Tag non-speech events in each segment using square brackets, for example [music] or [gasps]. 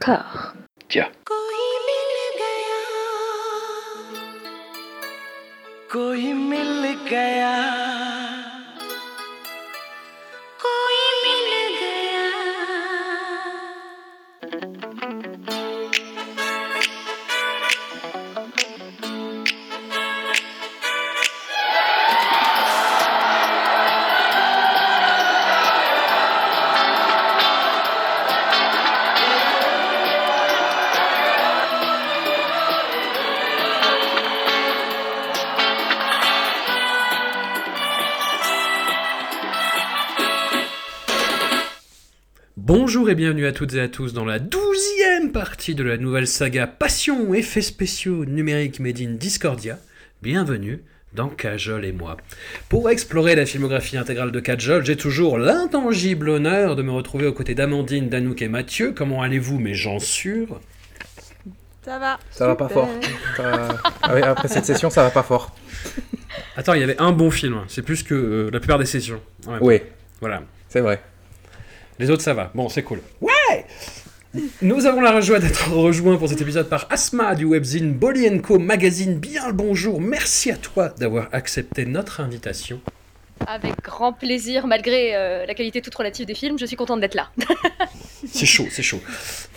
cœur. Tiens. कोई मिल गया Bonjour et bienvenue à toutes et à tous dans la douzième partie de la nouvelle saga Passion, effets spéciaux numériques made in Discordia. Bienvenue dans Cajol et moi. Pour explorer la filmographie intégrale de Cajol, j'ai toujours l'intangible honneur de me retrouver aux côtés d'Amandine, d'Anouk et Mathieu. Comment allez-vous mes gens sûrs? Ça va. Ça va pas fort. Ça- ah oui, après cette session, ça va pas fort. Attends, il y avait un bon film, hein. c'est plus que euh, la plupart des sessions. Ouais, Oui, Voilà. c'est vrai. Les autres, ça va. Bon, c'est cool. Ouais Nous avons la joie d'être rejoints pour cet épisode par Asma du webzine Bolly Co Magazine. Bien le bonjour. Merci à toi d'avoir accepté notre invitation. Avec grand plaisir, malgré euh, la qualité toute relative des films, je suis contente d'être là. [laughs] C'est chaud, c'est chaud.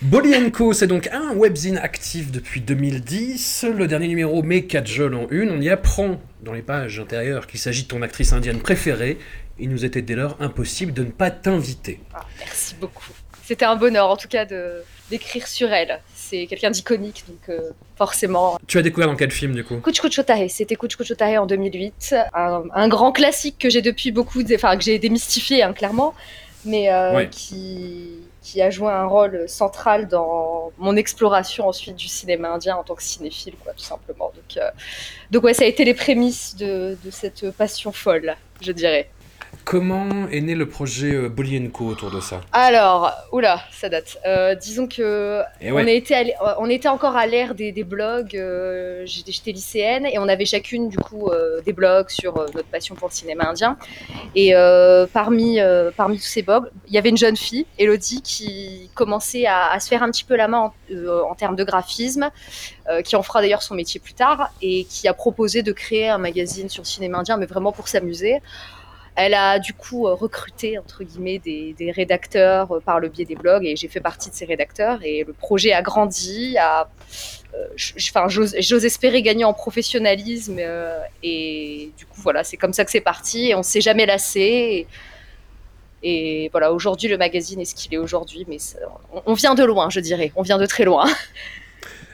Bolly Co, c'est donc un webzine actif depuis 2010. Le dernier numéro met 4 jeunes en une. On y apprend dans les pages intérieures qu'il s'agit de ton actrice indienne préférée. Il nous était dès lors impossible de ne pas t'inviter. Ah, merci beaucoup. C'était un bonheur, en tout cas, de d'écrire sur elle. C'est quelqu'un d'iconique, donc euh, forcément. Tu as découvert dans quel film du coup? Kuch Kuch Otahe, c'était Kuch Kuch Otahe en 2008. Un, un grand classique que j'ai depuis beaucoup, enfin que j'ai démystifié, hein, clairement, mais euh, Ouais. qui, qui a joué un rôle central dans mon exploration ensuite du cinéma indien en tant que cinéphile, quoi, tout simplement. Donc, euh, donc ouais, ça a été les prémices de, de cette passion folle, je dirais. Comment est né le projet euh, Bolly Co autour de ça? Alors, oula, ça date. Euh, disons que Et on, à était encore à l'ère des, des blogs. euh, J'étais lycéenne et on avait chacune du coup euh, des blogs sur notre passion pour le cinéma indien. Et parmi parmi tous ces blogs, il y avait une jeune fille, Elodie, qui commençait à, à se faire un petit peu la main en, en termes de graphisme, qui en fera d'ailleurs son métier plus tard et qui a proposé de créer un magazine sur le cinéma indien, mais vraiment pour s'amuser. Elle a du coup euh, recruté entre guillemets des, rédacteurs euh, par le biais des blogs et j'ai fait partie de ces rédacteurs et le projet a grandi, a, euh, j'ose espérer gagner en professionnalisme et du coup voilà c'est comme ça que c'est parti et on s'est jamais lassé et, voilà aujourd'hui le magazine est ce qu'il est aujourd'hui mais on vient de loin je dirais. On vient de très loin [laughs]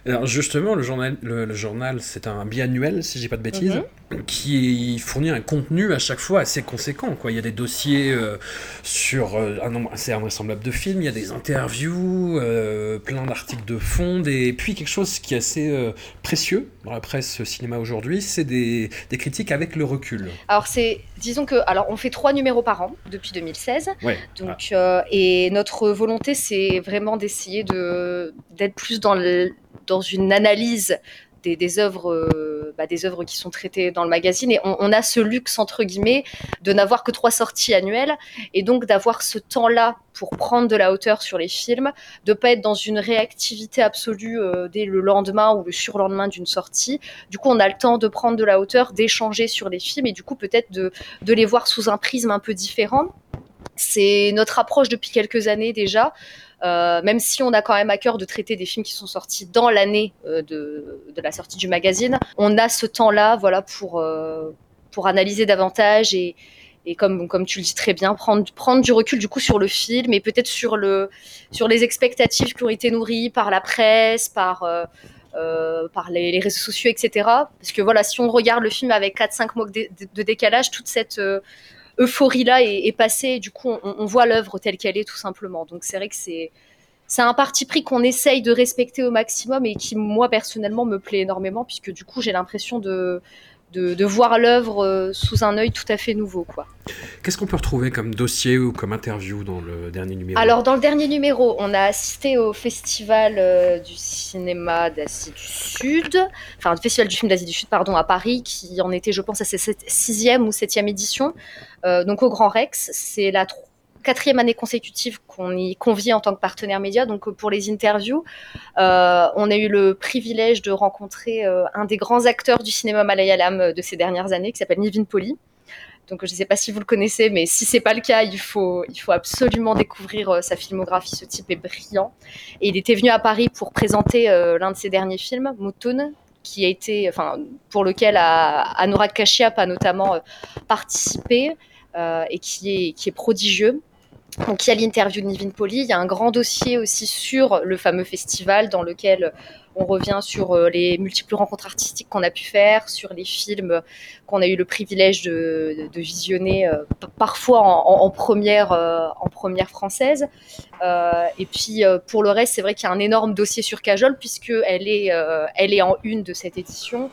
Alors justement, le journal, le, le journal c'est un biannuel, si j'ai pas de bêtises, Mhm. qui fournit un contenu à chaque fois assez conséquent. Quoi. Il y a des dossiers euh, sur euh, un nombre assez invraisemblable de films, il y a des interviews, euh, plein d'articles de fond, et puis quelque chose qui est assez précieux dans la presse cinéma aujourd'hui, c'est des, des critiques avec le recul. Alors c'est, disons que, alors on fait trois numéros par an depuis 2016. Ouais. Donc et notre volonté c'est vraiment d'essayer de d'être plus dans le, dans une analyse des, œuvres euh, bah, des œuvres qui sont traitées dans le magazine et on, a ce luxe entre guillemets de n'avoir que trois sorties annuelles et donc d'avoir ce temps-là pour prendre de la hauteur sur les films, de pas être dans une réactivité absolue euh, dès le lendemain ou le surlendemain d'une sortie. Du coup, on a le temps de prendre de la hauteur, d'échanger sur les films et du coup peut-être de les voir sous un prisme un peu différent. C'est notre approche depuis quelques années déjà, euh, même si on a quand même à cœur de traiter des films qui sont sortis dans l'année euh, de, la sortie du magazine. On a ce temps-là voilà, pour, euh, pour analyser davantage et, comme, comme tu le dis très bien, prendre, prendre du recul du coup sur le film et peut-être sur, le, sur les expectatives qui ont été nourries par la presse, par... par les, réseaux sociaux, etc. Parce que voilà, si on regarde le film avec 4-5 mois de, décalage, toute cette euphorie-là est, est passée. Et du coup, on, on voit l'œuvre telle qu'elle est, tout simplement. Donc, c'est vrai que c'est. C'est un parti pris qu'on essaye de respecter au maximum et qui, moi, personnellement, me plaît énormément, puisque du coup, j'ai l'impression de, de, de voir l'œuvre euh, sous un œil tout à fait nouveau. Quoi. Qu'est-ce qu'on peut retrouver comme dossier ou comme interview dans le dernier numéro? Alors, dans le dernier numéro, on a assisté au festival euh, du cinéma d'Asie du Sud, enfin, le festival du film d'Asie du Sud, pardon, à Paris, qui en était, je pense, à sa sixième ou septième édition. Euh, donc, au Grand Rex, c'est la quatrième année consécutive qu'on y convie en tant que partenaire média. Donc pour les interviews, euh, on a eu le privilège de rencontrer euh, un des grands acteurs du cinéma malayalam de ces dernières années, qui s'appelle Nivin Poli. Donc je ne sais pas si vous le connaissez, mais si c'est pas le cas, il faut, absolument découvrir euh, sa filmographie. Ce type est brillant. Et il était venu à Paris pour présenter euh, l'un de ses derniers films, Mutun, qui a été, enfin, pour lequel Anurag Kashyap a notamment euh, participé euh, et qui est prodigieux. Donc il y a l'interview de Nivin Poli, il y a un grand dossier aussi sur le fameux festival dans lequel on revient sur euh, les multiples rencontres artistiques qu'on a pu faire, sur les films qu'on a eu le privilège de, visionner euh, parfois en, première, euh, en première française. Euh, et puis pour le reste, c'est vrai qu'il y a un énorme dossier sur Cajol puisqu'elle est, est en une de cette édition.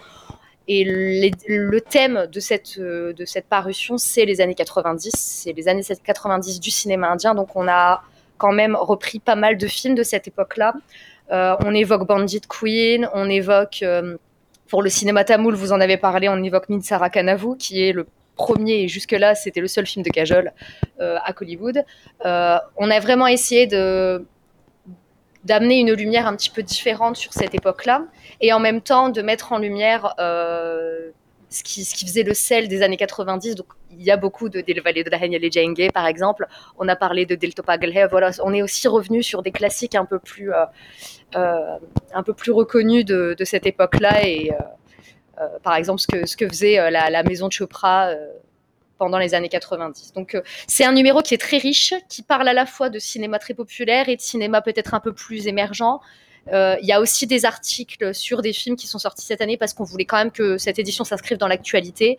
Et le thème de cette, de cette parution, c'est les années 90, c'est les années 90 du cinéma indien. Donc on a quand même repris pas mal de films de cette époque-là. Euh, on évoque Bandit Queen, on évoque, euh, pour le cinéma tamoul, vous en avez parlé, on évoque Minsara Kanavu, qui est le premier, et jusque-là, c'était le seul film de Kajol euh, à Hollywood. On a vraiment essayé de d'amener une lumière un petit peu différente sur cette époque-là, et en même temps de mettre en lumière euh, ce, qui, ce, qui, faisait le sel des années 90. Donc, il y a beaucoup de Del Valle de la Reine Jenge, par exemple. On a parlé de Del Topagelhe. Voilà, on est aussi revenu sur des classiques un peu plus, euh, euh, un peu plus reconnus de, de cette époque-là. Et par exemple, ce que, ce que faisait la, la maison de Chopra pendant les années 90. Donc euh, c'est un numéro qui est très riche, qui parle à la fois de cinéma très populaire et de cinéma peut-être un peu plus émergent. Euh, il y a aussi des articles sur des films qui sont sortis cette année parce qu'on voulait quand même que cette édition s'inscrive dans l'actualité.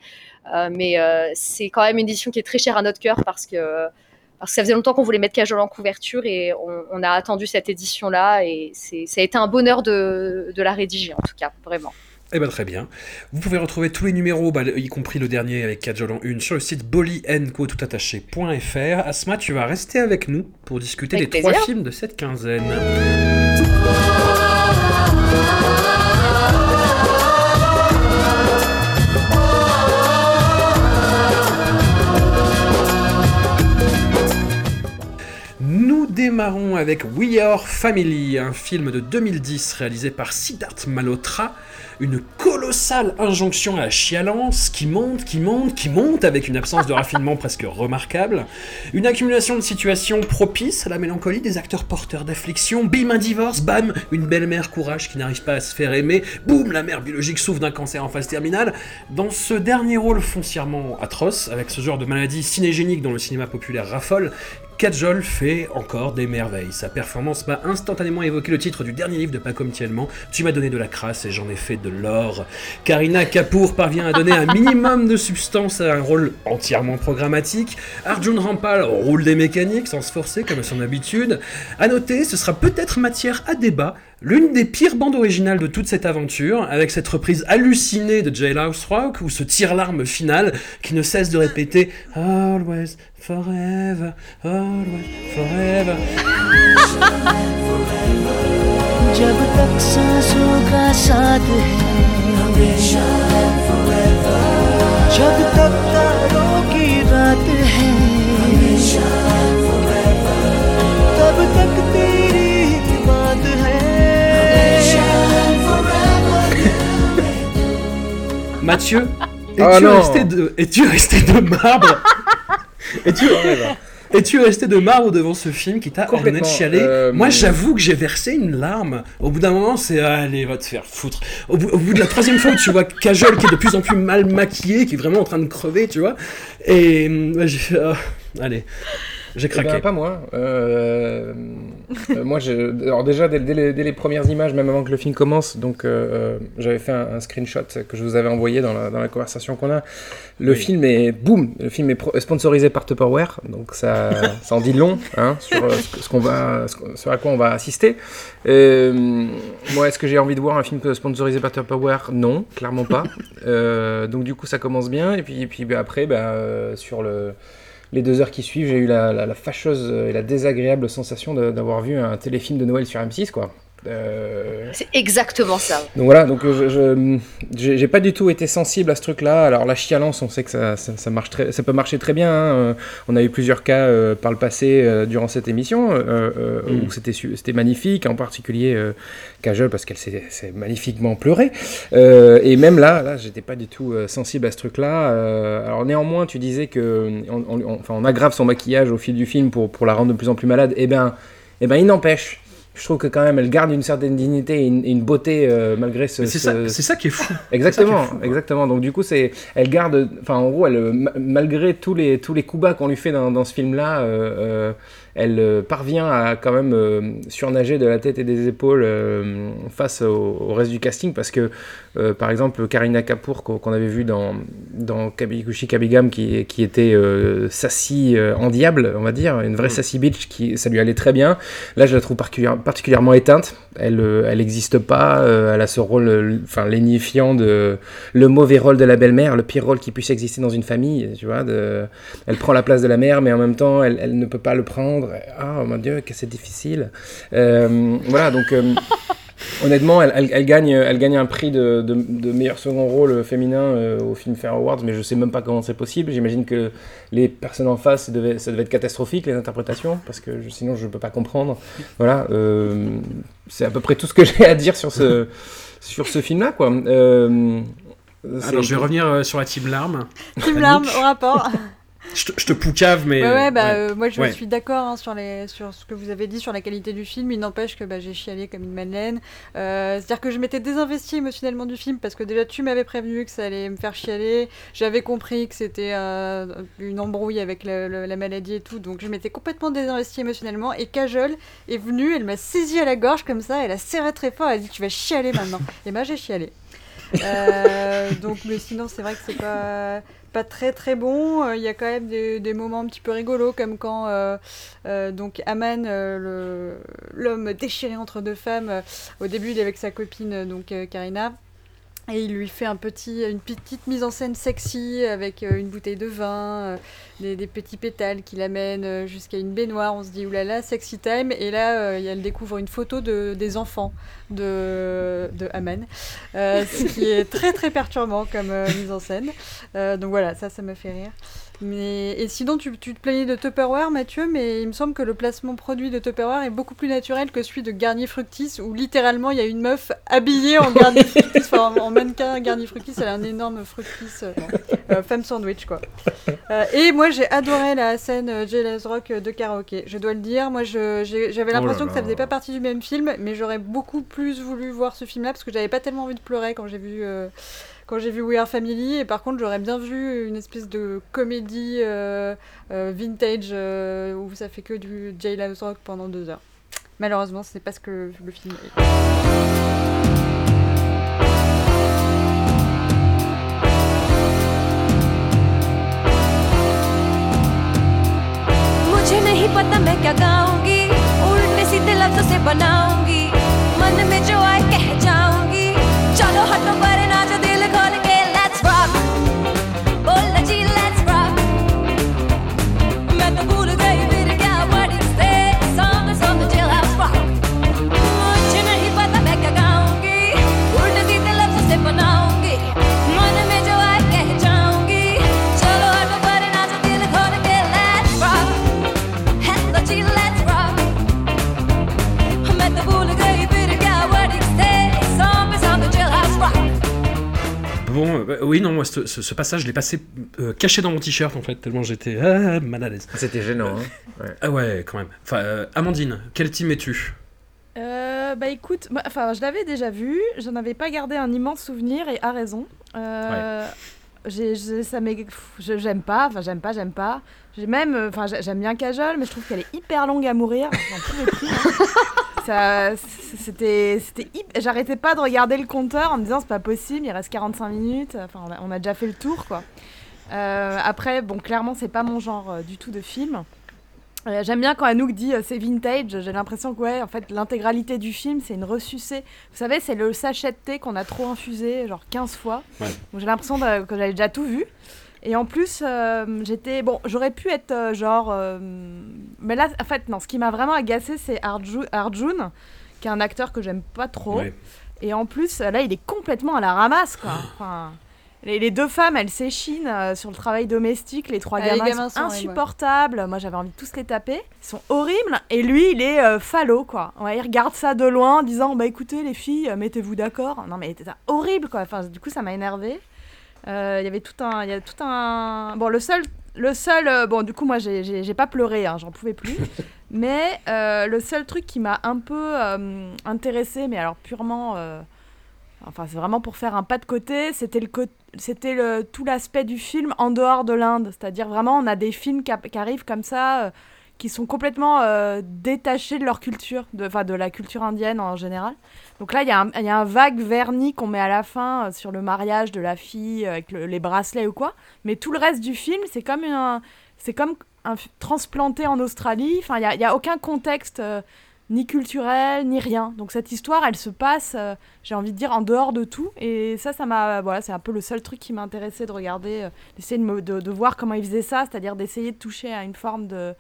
Euh, mais c'est quand même une édition qui est très chère à notre cœur parce que, parce que ça faisait longtemps qu'on voulait mettre Cajol en couverture et on, on a attendu cette édition-là et ça a été un bonheur de, de la rédiger en tout cas, vraiment. Eh ben très bien. Vous pouvez retrouver tous les numéros, bah, y compris le dernier avec Kajol en une, sur le site bolyenco.toutattaché.fr. Asma, tu vas rester avec nous pour discuter avec des plaisir. trois films de cette quinzaine. Démarrons avec We Are Family, un film de 2010 réalisé par Siddharth Malhotra, une colossale injonction à la chialance qui monte, qui monte, qui monte avec une absence de raffinement presque remarquable, une accumulation de situations propices à la mélancolie des acteurs porteurs d'affliction, bim un divorce, bam une belle-mère courage qui n'arrive pas à se faire aimer, boum la mère biologique souffre d'un cancer en phase terminale. Dans ce dernier rôle foncièrement atroce, avec ce genre de maladie cinégénique dont le cinéma populaire raffole, Kajol fait encore des merveilles. Sa performance m'a instantanément évoqué le titre du dernier livre de Paco Mtielman, Tu m'as donné de la crasse et j'en ai fait de l'or. Karina Kapoor parvient à donner un minimum de substance à un rôle entièrement programmatique. Arjun Rampal roule des mécaniques sans se forcer comme à son habitude. À noter, ce sera peut-être matière à débat, L'une des pires bandes originales de toute cette aventure, avec cette reprise hallucinée de Jailhouse Rock, ou ce tire-larme final qui ne cesse de répéter Always, forever, always, forever. जब तक सांसों का साथ है हमेशा जब तक तारों की रात है हमेशा तब तक तेरी Mathieu, Oh es-tu non. resté, de, es-tu resté de marbre [laughs] Es-tu es-tu resté de marbre devant ce film qui t'a ordonné de chialer euh, Moi, j'avoue que j'ai versé une larme. Au bout d'un moment, c'est allez, va te faire foutre. Au bout, au bout de la troisième fois où tu vois Kajol qui est de plus en plus mal maquillé, qui est vraiment en train de crever, tu vois. Et ouais, j'ai fait, ah, allez, j'ai Eh ben, craqué. pas moi. Euh, euh, moi, je... alors déjà dès, dès les, dès les premières images, même avant que le film commence, donc euh, j'avais fait un, un screenshot que je vous avais envoyé dans la, dans la conversation qu'on a. Le Oui. film est boum, le film est sponsorisé par Tupperware, donc ça, ça en dit long hein, sur euh, ce, que- ce qu'on va, ce qu'on- sur à quoi on va assister. Moi, est-ce que j'ai envie de voir un film sponsorisé par Tupperware? Non, clairement pas. Donc du coup, ça commence bien, et puis, et puis bah, après, bah, sur le les deux heures qui suivent, j'ai eu la, fâcheuse et la désagréable sensation d'avoir vu un téléfilm de Noël sur M6, quoi. Euh, C'est exactement ça. donc voilà, donc euh, je, j'ai pas du tout été sensible à ce truc-là. Alors la chialance, on sait que ça, ça, ça marche très, ça peut marcher très bien. hein. Euh, On a eu plusieurs cas euh, par le passé euh, durant cette émission euh, euh, Mm. où c'était c'était magnifique, en particulier euh, Kajol parce qu'elle s'est s'est magnifiquement pleurée. Euh, et même là, là, j'étais pas du tout euh, sensible à ce truc-là. Euh, alors néanmoins, tu disais que on, on- on- enfin, on aggrave son maquillage au fil du film pour, pour la rendre de plus en plus malade. Eh ben, eh ben, il n'empêche. Je trouve que quand même, elle garde une certaine dignité et une, beauté euh, malgré ce. C'est ce- ça, ça qui est fou. [laughs] Exactement, est fou, exactement. Donc du coup, c'est, elle garde, enfin en gros, elle, ma- malgré tous les tous les coups bas qu'on lui fait dans, dans ce film-là, euh, euh, elle euh, parvient à quand même euh, surnager de la tête et des épaules euh, face au, au reste du casting, parce que par exemple, Karina Kapoor qu'on, avait vu dans dans Kabigam, qui qui était sassy en diable, on va dire, une vraie Mm. sassy bitch, qui ça lui allait très bien. Là, je la trouve particulière- particulièrement éteinte. Elle, euh, n'existe pas. euh, elle a ce rôle, euh, enfin, lénifiant de le mauvais rôle de la belle-mère, le pire rôle qui puisse exister dans une famille. Tu vois, elle prend la place de la mère, mais en même temps, elle, ne peut pas le prendre. Ah, mon Dieu, que c'est difficile. Euh, voilà, donc. Honnêtement, elle, elle- elle gagne, elle gagne un prix de, de- de meilleur second rôle féminin euh, au Film Fair Awards, mais je sais même pas comment c'est possible. J'imagine que les personnes en face, ça devait, ça devait être catastrophique, les interprétations, parce que je- sinon je peux pas comprendre. Voilà, euh, c'est à peu près tout ce que [laughs] j'ai à dire sur ce, sur ce film-là, quoi. Euh, Alors, je vais revenir euh, sur la team larme. Team larme au rapport. [laughs] Je te, je te poucave, mais. Ouais, ouais, bah, ouais. euh, moi je Ouais. suis d'accord hein, sur, les, sur ce que vous avez dit sur la qualité du film. Il n'empêche que bah, j'ai chialé comme une madeleine. Euh, C'est-à-dire que je m'étais désinvestie émotionnellement du film parce que déjà tu m'avais prévenu que ça allait me faire chialer. J'avais compris que c'était euh, une embrouille avec la, la- la maladie et tout. Donc je m'étais complètement désinvestie émotionnellement. Et Kajol est venue, elle m'a saisi à la gorge comme ça, elle a serré très fort, elle a dit Tu vas chialer maintenant. et bah j'ai chialé. Euh, donc, mais sinon, c'est vrai que c'est pas, très très bon. Euh, Il y a quand même des, moments un petit peu rigolos, comme quand euh, euh, donc Aman, l'homme déchiré entre deux femmes, au début il est avec sa copine donc Karina. Et il lui fait un petit, une petite mise en scène sexy avec euh, une bouteille de vin, euh, des, petits pétales qui l'amènent euh, jusqu'à une baignoire. On se dit oulala, sexy time. Et là, elle découvre une photo de, des enfants de, de Aman, ce qui est très très perturbant comme mise en scène. Donc voilà, ça, ça m'a fait rire. Mais, et sinon, tu, tu te plaignais de Tupperware, Mathieu, mais il me semble que le placement produit de Tupperware est beaucoup plus naturel que celui de Garnier Fructis, où littéralement il y a une meuf habillée en Garnier [laughs] Fructis, enfin en, en mannequin Garnier Fructis, elle a un énorme Fructis, euh, euh, femme sandwich quoi. Euh, et moi j'ai adoré la scène euh, Jailhouse Rock de karaoké, je dois le dire. Moi j'avais Oh là l'impression que ça là. faisait pas partie du même film, mais j'aurais beaucoup plus voulu voir ce film-là parce que j'avais pas tellement envie de pleurer quand j'ai vu euh, quand j'ai vu We Are Family, et par contre j'aurais bien vu une espèce de comédie euh, euh, vintage euh, où ça fait que du Jailhouse Rock pendant deux heures. Malheureusement, c'est pas ce que le film est. मुझे नहीं पता मैं क्या गाऊंगी उल्टे सीधे लफ्जों से बनाऊंगी मन में जो आए कह जाऊंगी चलो हटो पर Bon, euh, oui, non, moi, ce, ce- ce passage, je l'ai passé euh, caché dans mon t-shirt, en fait, tellement j'étais ah, mal à l'aise. C'était gênant. hein. [laughs] Ah ouais, quand même. Enfin, euh, Amandine, quel team es-tu? Euh, bah écoute, enfin je l'avais déjà vu, j'en avais pas gardé un immense souvenir et à raison. Euh, j'ai- j'ai- ça m'est- pff, je- j'aime pas, enfin j'aime pas, j'aime pas. J'ai même, enfin j'ai- j'aime bien Cajol, mais je trouve qu'elle est hyper longue à mourir. J'en pouvais plus. Ça, c'était, j'arrêtais pas de regarder le compteur en me disant c'est pas possible, il reste 45 minutes. Enfin on a, on a déjà fait le tour quoi. Euh, après bon clairement c'est pas mon genre euh, du tout de film. Euh, J'aime bien quand Anouk dit c'est vintage. J'ai l'impression que ouais, en fait, l'intégralité du film, c'est une ressucée. Vous savez, c'est le sachet de thé qu'on a trop infusé, genre 15 fois. Ouais. Donc j'ai l'impression que j'avais déjà tout vu. Et en plus, euh, j'étais. Bon, j'aurais pu être euh, genre. euh, mais là, en fait, non, ce qui m'a vraiment agacé, c'est Arju- Arjun, qui est un acteur que j'aime pas trop. Ouais. Et en plus, là, il est complètement à la ramasse, quoi. [gasps] Enfin, les, les deux femmes, elles s'échinent euh, sur le travail domestique. Les trois Ah, les gamins, gamins sont sont horribles, ouais. insupportables. Moi, j'avais envie de tous les taper. Ils sont horribles. Et lui, il est euh, falot, quoi. Ouais, il regarde ça de loin en disant Bah écoutez, les filles, euh, mettez-vous d'accord. Non, mais c'était horrible, quoi. Enfin, du coup, ça m'a énervé. Il y avait tout un. Il y a tout un. Bon, le seul. Le seul. euh, bon, du coup, moi, j'ai- pas pleuré, hein, j'en pouvais plus. [laughs] mais euh, le seul truc qui m'a un peu euh, intéressé, mais alors purement. euh, Enfin, c'est vraiment pour faire un pas de côté. C'était le, c'était le tout l'aspect du film en dehors de l'Inde. C'est-à-dire vraiment, on a des films qui, arrivent comme ça, euh, qui sont complètement euh, détachés de leur culture, de, enfin de la culture indienne en général. Donc là, il y, a un- il y a un vague vernis qu'on met à la fin euh, sur le mariage de la fille euh, avec le- les bracelets ou quoi. Mais tout le reste du film, c'est comme un, c'est comme transplanté en Australie. Enfin, il y a, a aucun contexte. euh, ni culturel, ni rien. Donc cette histoire, elle se passe, j'ai envie de dire, en dehors de tout. Et ça, ça m'a, voilà, c'est un peu le seul truc qui m'a intéressé de regarder, d'essayer de, de, voir comment ils faisaient ça, c'est-à-dire d'essayer de toucher à une forme de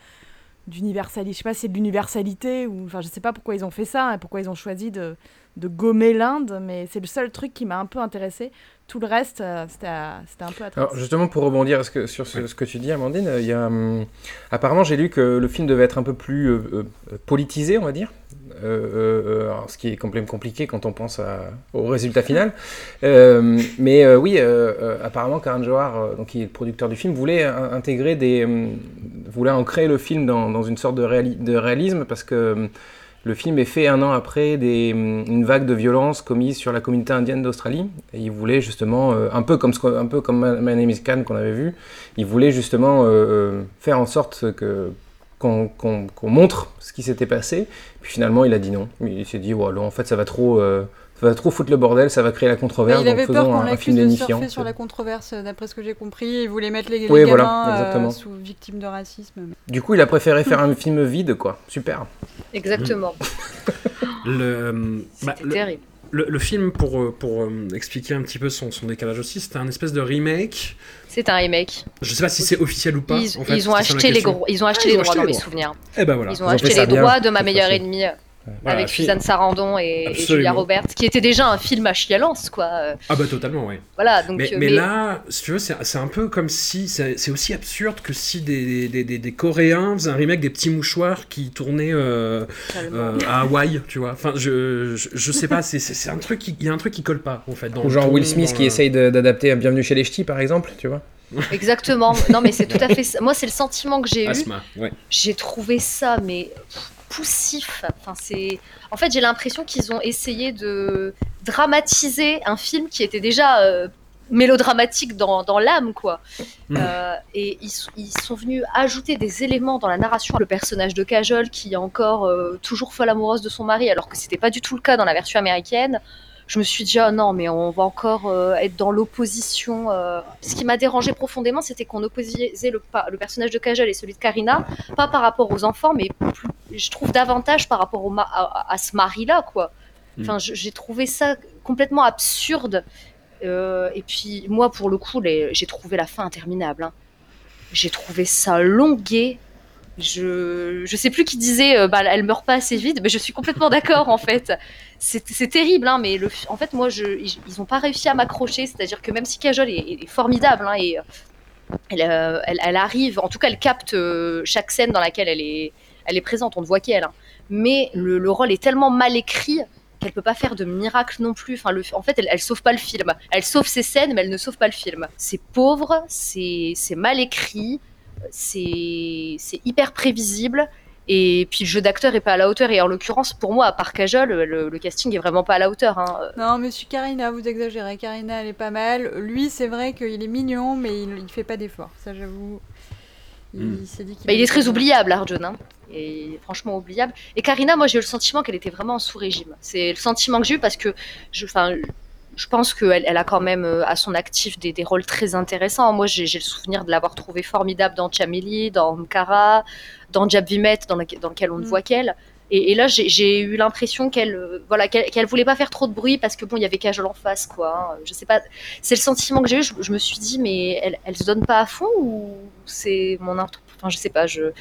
d'universalité. Je sais pas si c'est de l'universalité ou, enfin, je sais pas pourquoi ils ont fait ça et pourquoi ils ont choisi de, de gommer l'Inde, mais c'est le seul truc qui m'a un peu intéressé. Tout le reste, euh, c'était, un peu à Alors justement pour rebondir ce que- sur ce, ce que tu dis Amandine, euh, il y a, hum, apparemment j'ai lu que le film devait être un peu plus euh, politisé on va dire, Euh, euh, euh, alors, ce qui est complètement compliqué quand on pense à- au résultat final. [laughs] Euh, mais euh, oui, euh, euh, apparemment Karan Johar, euh, donc, qui est le producteur du film, voulait in- intégrer des, hum, voulait ancrer le film dans, dans une sorte de, réali- de réalisme parce que hum, le film est fait un an après hum, une vague de violence commise sur la communauté indienne d'Australie. Il voulait justement, euh, un, peu comme un peu comme My Name Khan qu'on avait vu, il voulait justement euh, euh, faire en sorte qu'on montre ce qui s'était passé. Puis finalement, il a dit non. Il s'est dit, en fait, ça va trop, va trop foutre le bordel, ça va créer la controverse. il donc avait peur faisons qu'on l'accuse de surfer sur la controverse, euh, d'après ce que j'ai compris. Il voulait mettre les, les Oui, voilà, gamins euh, exactement. sous victimes de racisme. Du coup, il a préféré faire un film vide, quoi. Super. Exactement. [laughs] Le, euh, bah, C'était le- terrible. le- le film, pour, euh, pour euh, expliquer un petit peu son, son décalage aussi, c'était un espèce de remake. C'est un remake. Je sais pas si c'est officiel ou pas. Ils, en fait, ils ont acheté les ils ont acheté Ah, ils les ont droits acheté dans les mes souvenirs. Eh ben voilà. Ils ont Ils ont acheté les bien, droits de ma meilleure ennemie euh, Voilà, avec Suzanne Sarandon et. Julia Roberts, qui était déjà un film à chialance, quoi. Euh, Ah bah totalement, ouais. Voilà, donc. Mais, euh, mais là, si tu veux, c'est un peu comme si. C'est aussi absurde que si des, des, des, des Coréens faisaient un remake des petits mouchoirs qui tournaient euh, euh, à Hawaï, tu vois. Enfin, je, je, je sais pas, c'est- un truc qui. Il y a un truc qui colle pas, en fait. Dans Ou genre ton, Will Smith qui le- essaye d'adapter Bienvenue chez les Ch'tis, par exemple, tu vois. Exactement. Non, mais c'est tout à fait ça. Moi, c'est le sentiment que j'ai eu. Ouais. J'ai trouvé ça, mais pff, poussif. Enfin, c'est. En fait, j'ai l'impression qu'ils ont essayé de dramatiser un film qui était déjà euh, mélodramatique dans, dans l'âme, quoi. Mm. Euh, et ils, sont- ils sont venus ajouter des éléments dans la narration. Le personnage de Kajol, qui est encore euh, toujours folle amoureuse de son mari, alors que c'était pas du tout le cas dans la version américaine. Je me suis dit, oh non, mais on va encore euh, être dans l'opposition. euh. Ce qui m'a dérangé profondément, c'était qu'on opposait le, personnage de Kajol et celui de Karina, pas par rapport aux enfants, mais plus- je trouve davantage par rapport au ma- à, à ce mari-là, quoi. Enfin, je- j'ai trouvé ça complètement absurde. Euh, et puis, moi, pour le coup, j'ai trouvé la fin interminable. hein. J'ai trouvé ça longué. Je, je sais plus qui disait, euh, bah, elle meurt pas assez vite, mais je suis complètement d'accord en fait. C'est c'est terrible, hein, mais en fait, moi, je, ils, ont pas réussi à m'accrocher. C'est-à-dire que même si Kajol est, formidable, hein, euh, elle, euh, elle, arrive, en tout cas, elle capte euh, chaque scène dans laquelle elle est, présente, on ne voit qu'elle. hein. Mais le, le rôle est tellement mal écrit qu'elle peut pas faire de miracle non plus. En fait, elle, elle sauve pas le film. Elle sauve ses scènes, mais elle ne sauve pas le film. C'est pauvre, c'est c'est mal écrit, c'est c'est hyper prévisible. Et puis le jeu d'acteur est pas à la hauteur. Et en l'occurrence, pour moi, à part le, le casting est vraiment pas à la hauteur. hein. Non, monsieur Karina, vous exagérez. Karina, elle est pas mal. Lui, c'est vrai qu'il est mignon, mais il, il fait pas d'efforts. Ça, j'avoue. Il s'est dit qu'il Bah, il est très oubliable, Arjun. Hein. Et franchement oubliable. Et Karina, moi j'ai eu le sentiment qu'elle était vraiment en sous-régime. C'est le sentiment que j'ai eu parce que je, enfin, je pense qu'elle elle a quand même euh, à son actif des, des rôles très intéressants. Moi j'ai le souvenir de l'avoir trouvée formidable dans Chameli, dans Mkara, dans Jab Vimet, dans, lequel- dans lequel on ne Mm. voit qu'elle. Et, et là j'ai- eu l'impression qu'elle euh, voilà, qu'elle voulait pas faire trop de bruit parce que bon, il y avait Kajol en face. quoi. hein. Je sais pas. C'est le sentiment que j'ai eu. Je, je me suis dit, mais elle, elle se donne pas à fond ou c'est mon. Enfin, je sais pas. Je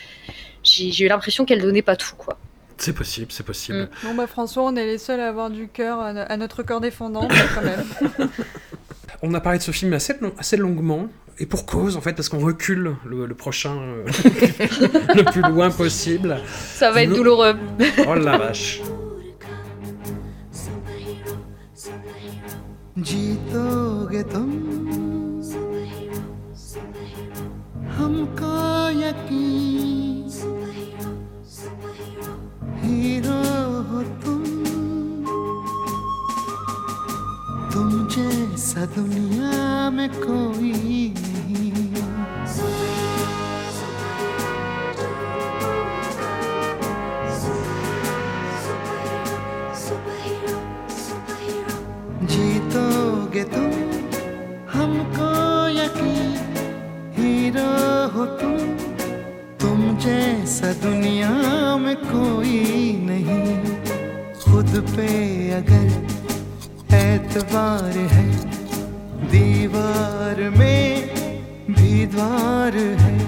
j'ai eu l'impression qu'elle donnait pas tout, quoi. C'est possible, c'est possible. Mm. Bon bah François, on est les seuls à avoir du cœur à, à notre corps défendant, [laughs] quand même. On a parlé de ce film assez, long- assez longuement, et pour cause, en fait, parce qu'on recule le, le prochain euh, [laughs] le plus loin possible. Ça va être douloureux. Oh la vache. Hero हो तुम। तुम जैसा दुनिया में कोई जीतोगे तुम, हमको यकीन, हीरो हो तुम। जैसा दुनिया में कोई नहीं। खुद पे अगर एतबार है, दीवार में भी द्वार है।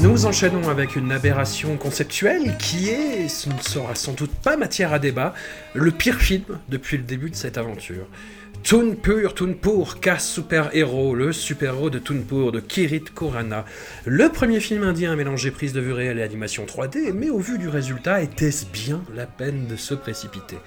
Nous enchaînons avec une aberration conceptuelle qui est, ce ne sera sans doute pas matière à débat, le pire film depuis le début de cette aventure. Toonpur, Toonpur, Ka Super-Héros, le super-héros de Toonpur de Kirit Korana. Le premier film indien à mélanger prise de vue réelle et animation 3D, mais au vu du résultat, était-ce bien la peine de se précipiter?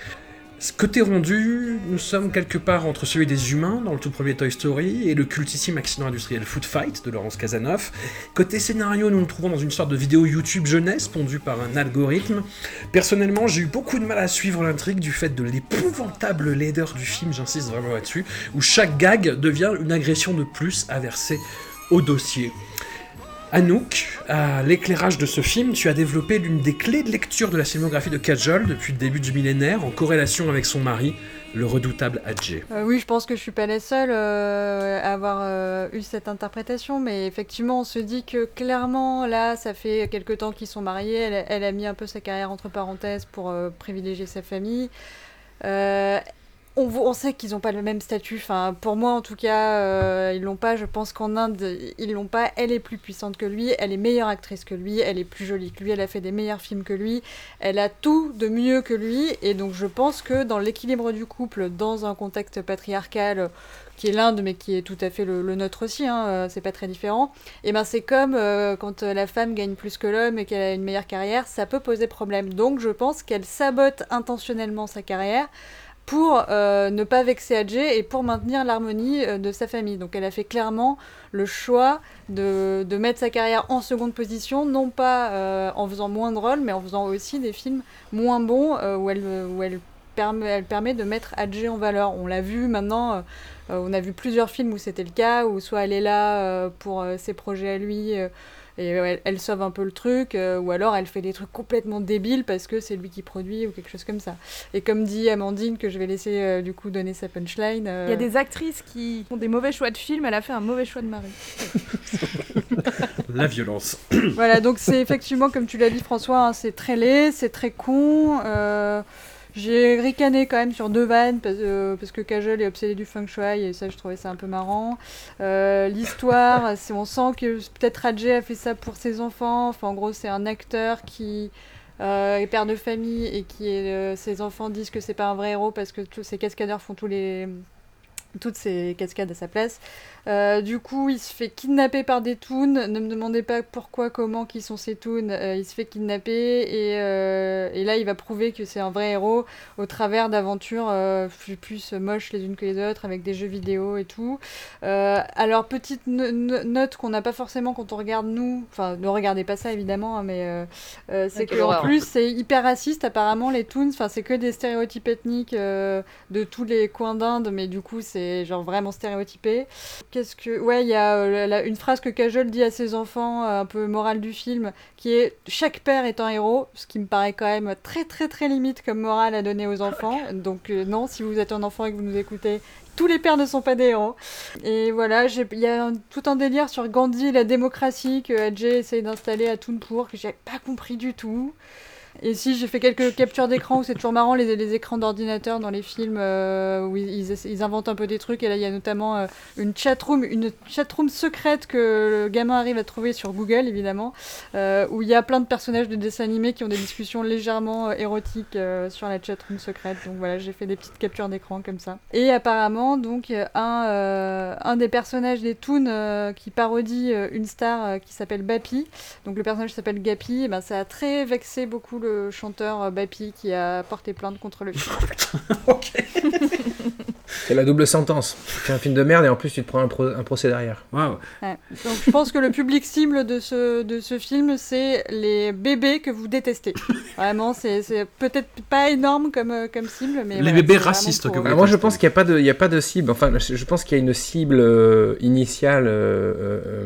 Côté rendu, nous sommes quelque part entre celui des humains dans le tout premier Toy Story et le cultissime accident industriel Food Fight de Laurence Casanov. Côté scénario, nous nous trouvons dans une sorte de vidéo YouTube jeunesse pondue par un algorithme. Personnellement, j'ai eu beaucoup de mal à suivre l'intrigue du fait de l'épouvantable laideur du film, j'insiste vraiment là-dessus, où chaque gag devient une agression de plus à verser au dossier. Anouk, à l'éclairage de ce film, tu as développé l'une des clés de lecture de la filmographie de Kajol depuis le début du millénaire, en corrélation avec son mari, le redoutable Adjé. Euh, oui, je pense que je suis pas la seule euh, à avoir euh, eu cette interprétation, mais effectivement, on se dit que clairement, là, ça fait quelque temps qu'ils sont mariés. Elle, elle a mis un peu sa carrière entre parenthèses pour privilégier sa famille. On, sait qu'ils n'ont pas le même statut. Enfin, pour moi, en tout cas, euh, ils l'ont pas. Je pense qu'en Inde, ils l'ont pas. Elle est plus puissante que lui. Elle est meilleure actrice que lui. Elle est plus jolie que lui. Elle a fait des meilleurs films que lui. Elle a tout de mieux que lui. Et donc, je pense que dans l'équilibre du couple, dans un contexte patriarcal euh, qui est l'Inde, mais qui est tout à fait le, le nôtre aussi, hein, euh, c'est pas très différent. Et ben, c'est comme euh, quand la femme gagne plus que l'homme et qu'elle a une meilleure carrière, ça peut poser problème. Donc, je pense qu'elle sabote intentionnellement sa carrière pour euh, ne pas vexer Adjé et pour maintenir l'harmonie euh, de sa famille. Donc elle a fait clairement le choix de, de mettre sa carrière en seconde position, non pas euh, en faisant moins de rôles, mais en faisant aussi des films moins bons où, elle, où elle, permet, elle permet de mettre Adjé en valeur. On l'a vu maintenant, on a vu plusieurs films où c'était le cas, où soit elle est là pour ses projets à lui. Et elle, elle sauve un peu le truc, euh, ou alors elle fait des trucs complètement débiles parce que c'est lui qui produit ou quelque chose comme ça. Et comme dit Amandine, que je vais laisser euh, du coup donner sa punchline. euh, Il y a des actrices qui font des mauvais choix de film, elle a fait un mauvais choix de mari. [laughs] La violence. Voilà, donc c'est effectivement, comme tu l'as dit François, hein, c'est très laid, c'est très con. J'ai ricané quand même sur deux vannes parce, euh, que Kajol est obsédé du feng shui et ça je trouvais ça un peu marrant. Euh, L'histoire, [laughs] on sent que peut-être Rajé a fait ça pour ses enfants. Enfin en gros c'est un acteur qui euh, est père de famille et qui euh, ses enfants disent que c'est pas un vrai héros parce que tous ces cascadeurs font toutes ces cascades à sa place. Euh, du coup, il se fait kidnapper par des toons. Ne me demandez pas pourquoi, comment, qui sont ces toons. Euh, il se fait kidnapper et, euh, et là, il va prouver que c'est un vrai héros au travers d'aventures plus, plus moches les unes que les autres, avec des jeux vidéo et tout. Alors, petite no- no- note qu'on n'a pas forcément quand on regarde nous. Enfin, ne regardez pas ça évidemment, hein, mais c'est qu'en horreur. plus, c'est hyper raciste apparemment les toons. Enfin, c'est que des stéréotypes ethniques de tous les coins d'Inde, mais du coup, c'est genre vraiment stéréotypé. Qu'est-ce que. Ouais, il y a euh, la- une phrase que Kajol dit à ses enfants, euh, un peu morale du film, qui est Chaque père est un héros, ce qui me paraît quand même très très très limite comme morale à donner aux enfants. Donc, euh, non, si vous êtes un enfant et que vous nous écoutez, tous les pères ne sont pas des héros. Et voilà, il y a un- tout un délire sur Gandhi et la démocratie que Adjé essaye d'installer à Toonpur, que j'ai pas compris du tout. Et si j'ai fait quelques captures d'écran où c'est toujours marrant les, les écrans d'ordinateur dans les films euh, où ils, ils- inventent un peu des trucs et là il y a notamment euh, une chatroom une chatroom secrète que le gamin arrive à trouver sur Google évidemment euh, où il y a plein de personnages de dessins animés qui ont des discussions légèrement euh, érotiques euh, sur la chatroom secrète donc voilà j'ai fait des petites captures d'écran comme ça et apparemment donc un un des personnages des Toons qui parodie une star qui s'appelle Bappy donc le personnage s'appelle Gappy, et ben ça a très vexé beaucoup le chanteur Bappy qui a porté plainte contre le film. [laughs] ok. [laughs] C'est la double sentence. Tu fais un film de merde et en plus tu te prends un, pro- un procès derrière. Ouais. Donc je pense que le public cible de ce, de ce film, c'est les bébés que vous détestez. [laughs] Vraiment, c'est c'est peut-être pas énorme comme, euh, comme cible, mais... Les voilà, bébés racistes pour que vous Alors moi je pense qu'il n'y a, pas de- il y a pas de cible. Enfin, je pense qu'il y a une cible euh, initiale euh,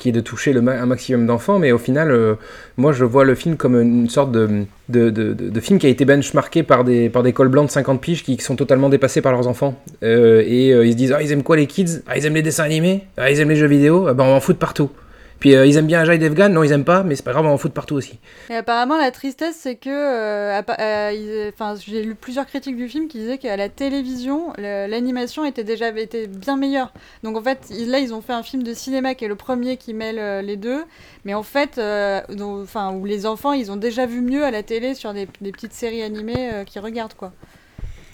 qui est de toucher le un maximum d'enfants, mais au final, euh, moi je vois le film comme une sorte de, de, de, de- de film qui a été benchmarké par des, par des cols blancs de 50 piges qui sont totalement dépassés par leurs enfants. Euh, et euh, ils se disent Ah, ils aiment quoi les kids? Ah, ils aiment les dessins animés? Ah, ils aiment les jeux vidéo? Ah, ben on en foutre partout. Puis euh, ils aiment bien Ajay Devgan Non, ils aiment pas, mais c'est pas grave, on en fout partout aussi. Et apparemment, la tristesse, c'est que. euh, euh, Enfin, j'ai lu plusieurs critiques du film qui disaient qu'à la télévision, l'animation était déjà été bien meilleure. Donc en fait, ils- là, ils ont fait un film de cinéma qui est le premier qui mêle euh, les deux. Mais en fait, euh, enfin, où les enfants, ils ont déjà vu mieux à la télé sur des, des petites séries animées euh, qu'ils regardent, quoi.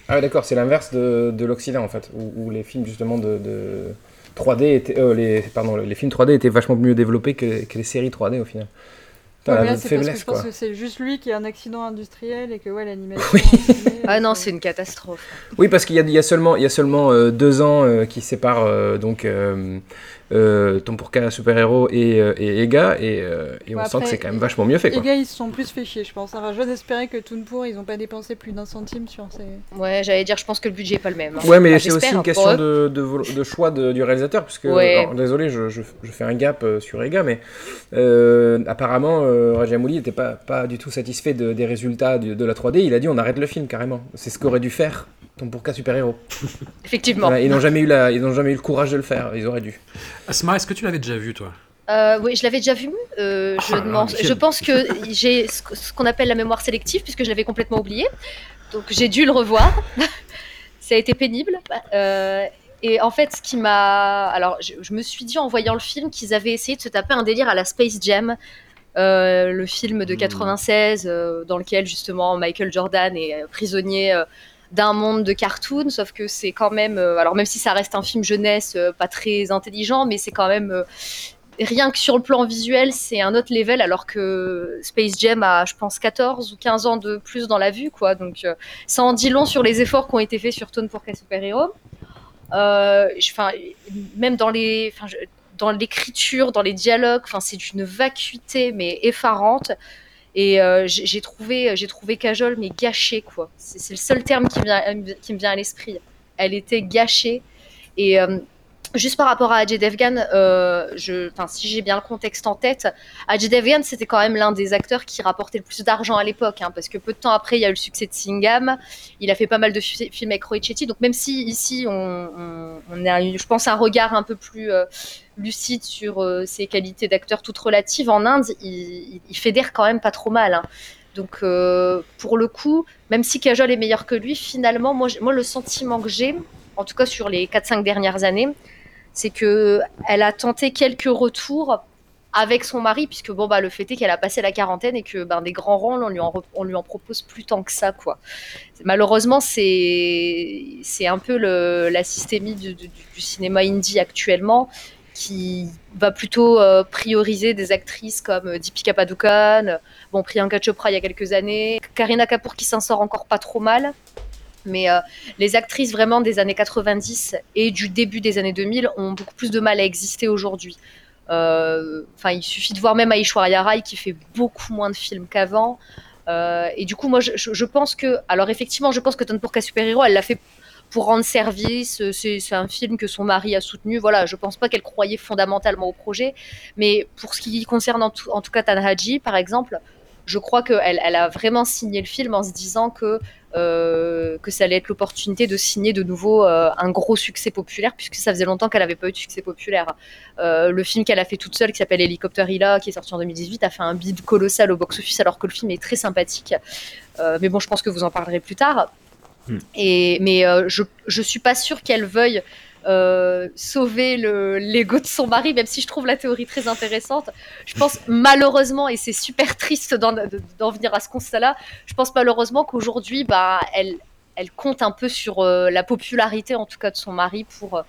Ah ouais, d'accord, c'est l'inverse de, de l'Occident en fait, où, où les films justement de, de 3D étaient, euh, les, pardon, les films 3D étaient vachement mieux développés que, que les séries 3D au final. Putain, Ouais, mais la là, c'est parce que faiblesse je pense que c'est juste lui qui a un accident industriel et que ouais, l'animation. Oui. [laughs] Ah euh, non, c'est une catastrophe. Oui, parce qu'il y a, il y a seulement, il y a seulement euh, deux ans euh, qui séparent euh, donc euh, euh, Tom Pourka super héros et, euh, et Ega, et, euh, et on sent que c'est quand même vachement mieux fait Les quoi. gars, ils se sont plus fait chier, je pense. Alors, j'ose espérer que Toonpour, ils ont pas dépensé plus d'un centime sur ces. Ouais, j'allais dire, je pense que le budget est pas le même. hein. Ouais, mais c'est aussi une question de, de, vol- de choix de- du réalisateur, parce que, Ouais. alors, désolé, je, je, je fais un gap euh, sur Ega, mais euh, apparemment, euh, Rajamouli n'était pas, pas du tout satisfait de- des résultats de la 3D. Il a dit on arrête le film carrément. C'est ce qu'aurait dû faire Tom Pourka super héros. [laughs] Effectivement. Voilà, ils n'ont jamais eu la, ils n'ont jamais eu le courage de le faire. Ils auraient dû. Asma, est-ce que tu l'avais déjà vu, toi? Euh, oui, je l'avais déjà vu. euh, je, Ah je pense que j'ai ce qu'on appelle la mémoire sélective, puisque je l'avais complètement oublié. Donc j'ai dû le revoir. [laughs] Ça a été pénible. Euh, et en fait, ce qui m'a. Alors, je, je me suis dit en voyant le film qu'ils avaient essayé de se taper un délire à la Space Jam. euh, le film de Hmm. 96 euh, dans lequel justement Michael Jordan est prisonnier euh, d'un monde de cartoon, sauf que c'est quand même, euh, alors même si ça reste un film jeunesse euh, pas très intelligent, mais c'est quand même euh, rien que sur le plan visuel, c'est un autre level, alors que Space Jam a, je pense, 14 ou 15 ans de plus dans la vue, quoi. Donc, ça en dit long sur les efforts qui ont été faits sur Tone pour Super Hero. Même dans les, dans l'écriture, dans les dialogues, enfin, c'est d'une vacuité mais effarante. Et euh, j'ai trouvé, j'ai trouvé mais gâchée quoi. C'est le seul terme qui, vient, qui me vient à l'esprit. Elle était gâchée. Et euh, juste par rapport à Ajay Devgan, euh, si j'ai bien le contexte en tête, Ajay Devgan c'était quand même l'un des acteurs qui rapportait le plus d'argent à l'époque, hein, parce que peu de temps après il y a eu le succès de Singam. Il a fait pas mal de fi- films avec Roy Chetty, donc même si ici on, on, on a, je pense, un regard un peu plus euh, lucide sur euh, ses qualités d'acteur toutes relatives, en Inde, il, il- fédère quand même pas trop mal. hein. Donc pour le coup, même si Kajol est meilleur que lui, finalement, moi le sentiment que j'ai, en tout cas sur les 4-5 dernières années, c'est que elle a tenté quelques retours avec son mari, puisque bon bah le fait est qu'elle a passé la quarantaine et que ben, des grands rôles on lui en, lui en propose plus tant que ça quoi. Malheureusement c'est un peu la systémie du, cinéma indie actuellement qui va plutôt euh, prioriser des actrices comme euh, Deepika Padukone, euh, bon Priyanka Chopra il y a quelques années, Karina Kapoor qui s'en sort encore pas trop mal. Mais euh, les actrices vraiment des années 90 et du début des années 2000 ont beaucoup plus de mal à exister aujourd'hui. Euh, Enfin, il suffit de voir même Aishwarya Rai qui fait beaucoup moins de films qu'avant. Euh, et du coup, moi, je, pense que, alors effectivement, je pense que Ton super héros, elle l'a fait pour rendre service. C'est c'est un film que son mari a soutenu. Voilà, je pense pas qu'elle croyait fondamentalement au projet. Mais pour ce qui concerne en tout, en tout cas Tanhaji, par exemple, je crois qu'elle elle a vraiment signé le film en se disant que euh, que ça allait être l'opportunité de signer de nouveau euh, un gros succès populaire, puisque ça faisait longtemps qu'elle n'avait pas eu de succès populaire. Euh, le film qu'elle a fait toute seule, qui s'appelle Hélicoptère Ila, qui est sorti en 2018, a fait un bid colossal au box-office, alors que le film est très sympathique. Mais bon, je pense que vous en parlerez plus tard. Hmm. Et, mais euh, je, je suis pas sûre qu'elle veuille euh, sauver le- l'ego de son mari, même si je trouve la théorie très intéressante. Je pense malheureusement, et c'est super triste d'en venir à ce constat-là, je pense malheureusement qu'aujourd'hui, bah, elle, elle compte un peu sur euh, la popularité, en tout cas de son mari, pour euh,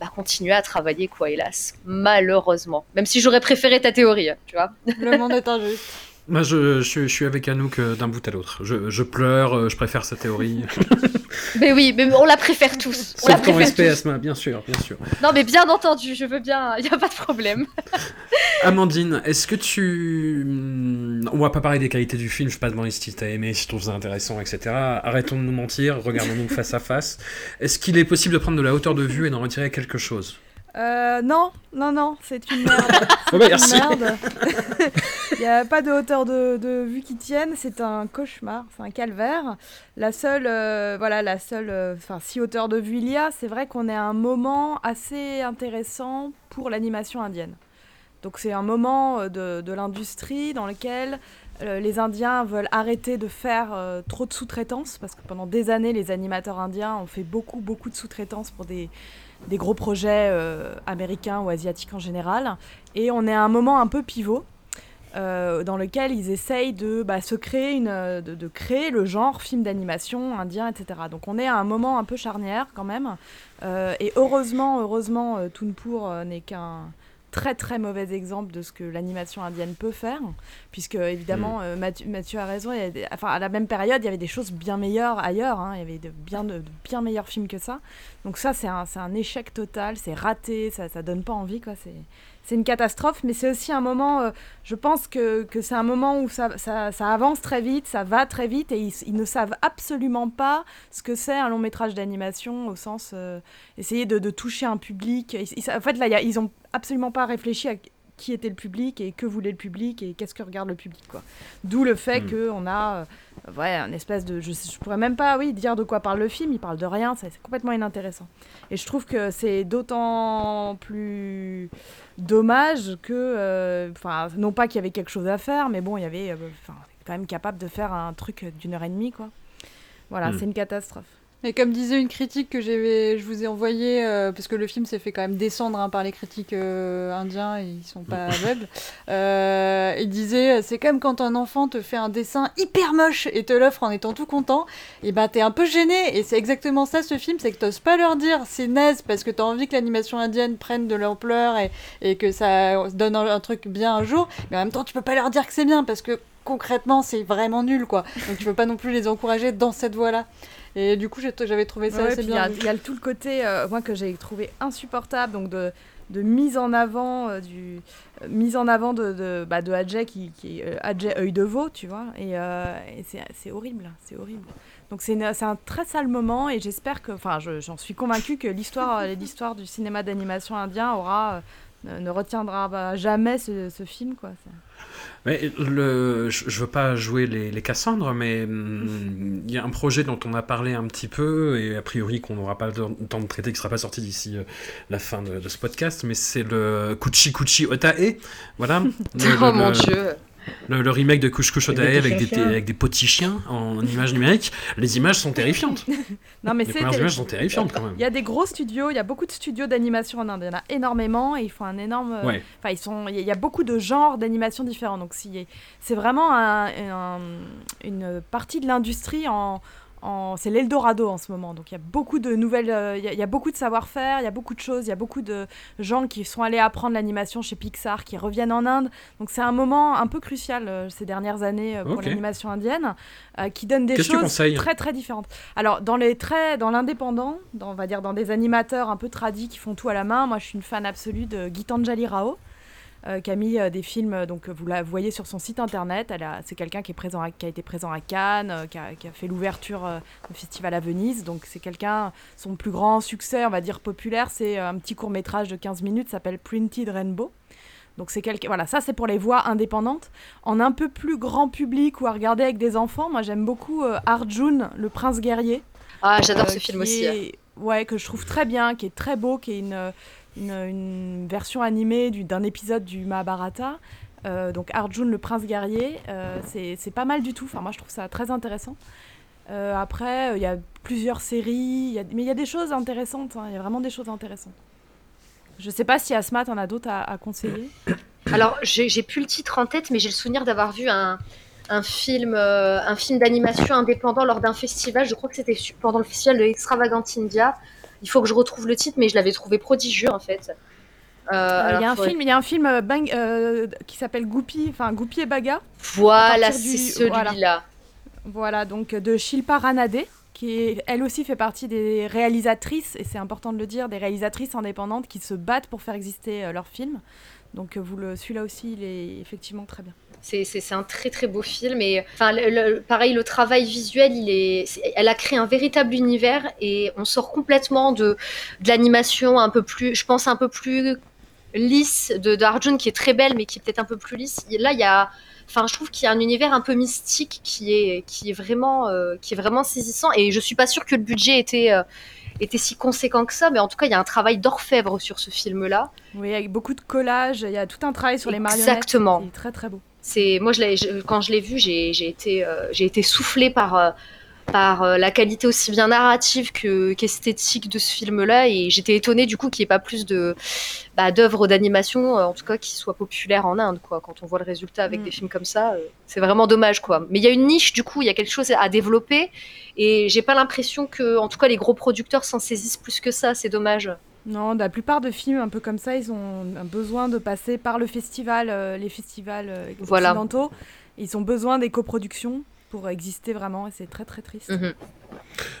bah, continuer à travailler, quoi, hélas. Malheureusement. Même si j'aurais préféré ta théorie, tu vois. Le monde est injuste. Moi, je, je, je suis avec Anouk euh, d'un bout à l'autre. Je, je pleure, euh, je préfère sa théorie. [laughs] Mais oui, mais on la préfère tous. On Sauf ton préfère respect. Asma, bien sûr, bien sûr. Non, mais bien entendu, je veux bien, il n'y a pas de problème. [laughs] Amandine, est-ce que tu... hmm, On va pas parler des qualités du film, je vais pas demander si t'as aimé, si tu trouves ça intéressant, etc. Arrêtons de nous mentir, regardons-nous face à face. Est-ce qu'il est possible de prendre de la hauteur de vue et d'en retirer quelque chose? Euh, non, non, non, c'est une merde. [laughs] Bah, C'est merci. une merde. [laughs] Il n'y a pas de hauteur de, de vue qui tienne, c'est un cauchemar, c'est un calvaire. La seule, euh, voilà, la seule, euh, enfin, si hauteur de vue il y a, c'est vrai qu'on est à un moment assez intéressant pour l'animation indienne. Donc c'est un moment de, de l'industrie dans lequel les Indiens veulent arrêter de faire euh, trop de sous-traitance, parce que pendant des années, les animateurs indiens ont fait beaucoup, beaucoup de sous-traitance pour des, des gros projets euh, américains ou asiatiques en général. Et on est à un moment un peu pivot. euh, dans lequel ils essayent de bah, se euh, créer le genre film d'animation indien, etc. Donc on est à un moment un peu charnière quand même. Et heureusement, heureusement, Toonpour n'est qu'un très très mauvais exemple de ce que l'animation indienne peut faire, puisque évidemment euh, Mathieu, Mathieu a raison. il y a des- enfin, à la même période, il y avait des choses bien meilleures ailleurs. hein, il y avait de bien, de, de bien meilleurs films que ça. Donc ça, c'est un, un échec total, c'est raté, ça, ça donne pas envie, quoi. C'est, c'est une catastrophe, mais c'est aussi un moment, euh, je pense que, c'est un moment où ça, avance très vite, ça va très vite, et ils, ne savent absolument pas ce que c'est un long métrage d'animation, au sens euh, essayer de, toucher un public. En fait, là, ils ont absolument pas réfléchi à qui était le public et que voulait le public et qu'est-ce que regarde le public quoi. D'où le fait Hmm. que on a euh, ouais un espèce de je, je pourrais même pas oui dire de quoi parle le film, il parle de rien, c'est c'est complètement inintéressant. Et je trouve que c'est d'autant plus dommage que euh, enfin non pas qu'il y avait quelque chose à faire mais bon, il y avait euh, enfin quand même capable de faire un truc d'une heure et demie quoi. Voilà, Hmm. c'est une catastrophe. Et comme disait une critique que je vous ai envoyée, euh, parce que le film s'est fait quand même descendre hein, par les critiques euh, indiens, et ils sont pas [laughs] aveugles, euh, il disait c'est comme quand un enfant te fait un dessin hyper moche et te l'offre en étant tout content, et ben t'es un peu gêné, et c'est exactement ça ce film, c'est que t'oses pas leur dire c'est naze parce que t'as envie que l'animation indienne prenne de l'ampleur et, et que ça donne un, un truc bien un jour, mais en même temps tu peux pas leur dire que c'est bien parce que concrètement c'est vraiment nul quoi, donc tu peux pas non plus les encourager dans cette voie-là. Et du coup, j'avais trouvé ça Ouais, assez puis il y, bien. il y a tout le côté, euh, moi, que j'ai trouvé insupportable, donc de, de mise en avant euh, du euh, mise en avant de, de, bah, de Adjay qui, qui est euh, Adjay œil de veau, tu vois, et, et c'est horrible, c'est horrible. Donc c'est un très sale moment et j'espère que, enfin, je- j'en suis convaincue que l'histoire [laughs] l'histoire du cinéma d'animation indien aura ne, ne retiendra bah, jamais ce, ce film, quoi. Mais le, je, je veux pas jouer les, les Cassandres, mais hum, il y a un projet dont on a parlé un petit peu, et a priori qu'on n'aura pas le temps de traiter, qui sera pas sorti d'ici euh, la fin de, de ce podcast, mais c'est le Kuchi Kuchi Otae, voilà. [laughs] Le- oh le- mon dieu. Le, le remake de Avec Otae des avec des, avec des petits chiens en images numériques, les images sont terrifiantes. [laughs] Non, mais Les premières images sont terrifiantes quand même. Il y a des gros studios, il y a beaucoup de studios d'animation en Inde, il y en a énormément et ils font un énorme. euh, Ouais. Enfin, ils sont. Il y a- beaucoup de genres d'animation différents, donc c'est vraiment un- un- une partie de l'industrie en. C'est l'Eldorado en ce moment, donc il y a beaucoup de nouvelles, euh, il y a- il y, a beaucoup de savoir-faire, il y a beaucoup de choses, il y a beaucoup de gens qui sont allés apprendre l'animation chez Pixar, qui reviennent en Inde, donc c'est un moment un peu crucial euh, ces dernières années euh, pour l'animation indienne, qui donne des choses très très différentes. Alors dans les traits, dans l'indépendant, dans- on va dire dans des animateurs un peu tradis qui font tout à la main, moi je suis une fan absolue de Gitanjali Rao. Euh, qui a mis euh, des films, euh, donc vous la voyez sur son site internet. C'est quelqu'un qui est présent, à- qui a été présent à Cannes, qui, a, qui a fait l'ouverture du festival à Venise. Donc c'est quelqu'un, son plus grand succès, on va dire populaire, c'est un petit court métrage de 15 minutes, s'appelle Printed Rainbow. Donc c'est quelque... voilà, ça c'est pour les voix indépendantes. En un peu plus grand public ou à regarder avec des enfants, moi j'aime beaucoup euh, Arjun, le prince guerrier. Ah, j'adore euh, ce film aussi. hein. Ouais, que je trouve très bien, qui est très beau, qui est une, une, version animée du- d'un épisode du Mahabharata. Euh, donc Arjun, le prince guerrier, euh, c'est pas mal du tout. Enfin, moi je trouve ça très intéressant. Euh, après, il y a plusieurs séries, a- mais il y a des choses intéressantes. hein, Il y a vraiment des choses intéressantes. Je sais pas si Asma, t'en as d'autres à, conseiller. [coughs] Alors, j'ai plus le titre en tête, mais j'ai le souvenir d'avoir vu un, film, un film d'animation indépendant lors d'un festival. Je crois que c'était pendant le festival de Extravagant India. Il faut que je retrouve le titre, mais je l'avais trouvé prodigieux en fait. Euh, Euh, Il y a un faudrait- film, il y a un film euh, bang- euh, qui s'appelle Goupy, enfin Goupy et Baga. Voilà, du- c'est celui-là. voilà. Voilà, donc de Shilpa Ranade, qui elle aussi fait partie des réalisatrices, et c'est important de le dire, des réalisatrices indépendantes qui se battent pour faire exister leurs films. Donc vous le, celui-là aussi, il est effectivement très bien. C'est- un très très beau film et enfin le- le- pareil le travail visuel il est, elle a créé un véritable univers et on sort complètement de, de l'animation un peu plus je pense un peu plus lisse de d'Arjun qui est très belle mais qui est peut-être un peu plus lisse. Et là il y a enfin je trouve qu'il y a un univers un peu mystique qui est qui est vraiment euh, qui est vraiment saisissant et je suis pas sûre que le budget était euh, était si conséquent que ça mais en tout cas il y a un travail d'orfèvre sur ce film là. Oui, avec beaucoup de collages, il y a tout un travail sur les marionnettes. Exactement. C'est très très beau. C'est moi je quand je l'ai vu j'ai été euh, j'ai été soufflée par euh, par euh, la qualité aussi bien narrative que qu'esthétique de ce film-là. Et j'étais étonnée du coup qu'il n'y ait pas plus de bah, d'œuvres d'animation en tout cas qui soient populaires en Inde quoi. Quand on voit le résultat avec Mm. des films comme ça c'est vraiment dommage quoi. Mais il y a une niche du coup il y a quelque chose à développer. Et j'ai pas l'impression que en tout cas les gros producteurs s'en saisissent plus que ça. C'est dommage Non, la plupart de films un peu comme ça, ils ont un besoin de passer par le festival, euh, les festivals euh, Voilà. occidentaux. Ils ont besoin des coproductions pour exister vraiment, et c'est très très triste. Mhm.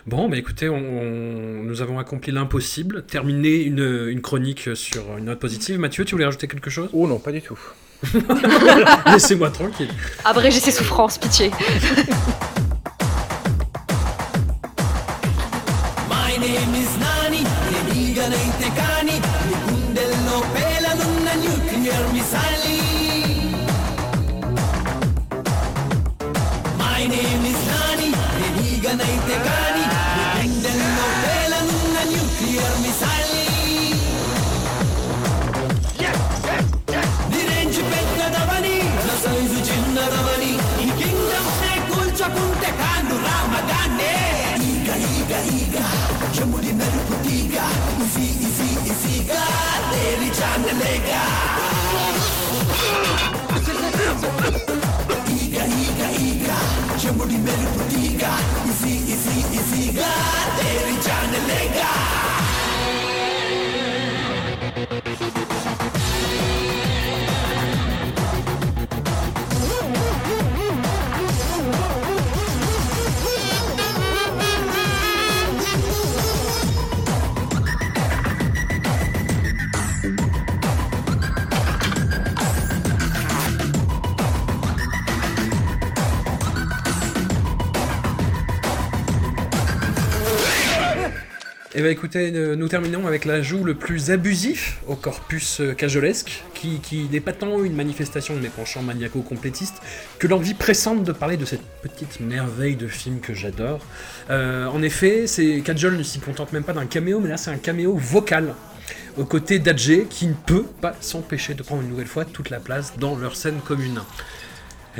Bon, bah écoutez, on, on- nous avons accompli l'impossible, terminé une, une chronique sur une note positive. Mathieu, tu voulais rajouter quelque chose? Oh non, pas du tout. [laughs] Laissez-moi tranquille. abréger ses souffrances pitié [laughs] నేనీగనైతే కాని నీ గుండెల్లో పేలనున్న nuclear missile My name is Nani, నేనీగనైతే కాని నీ గుండెల్లో పేలనున్న న్యూక్లియర్ మిసైల్ నీ రేంజ్ పెద్దదవని నా సైజు చిన్నదవని ఈ కింగ్డమ్స్ నే కూల్చుకుంటే కాను రామగానే ఈగ ఈగ ఈగ చెముడి మెరుపు Easy, easy, easy, God, they reach on the. Eh bien écoutez, euh, nous terminons avec l'ajout le plus abusif au corpus euh, cajolesque, qui, n'est pas tant une manifestation de mes penchants maniaco-complétistes que l'envie pressante de parler de cette petite merveille de film que j'adore. Euh, en effet, c'est Kajol ne s'y contente même pas d'un caméo, mais là c'est un caméo vocal aux côtés d'Adjé qui ne peut pas s'empêcher de prendre une nouvelle fois toute la place dans leur scène commune.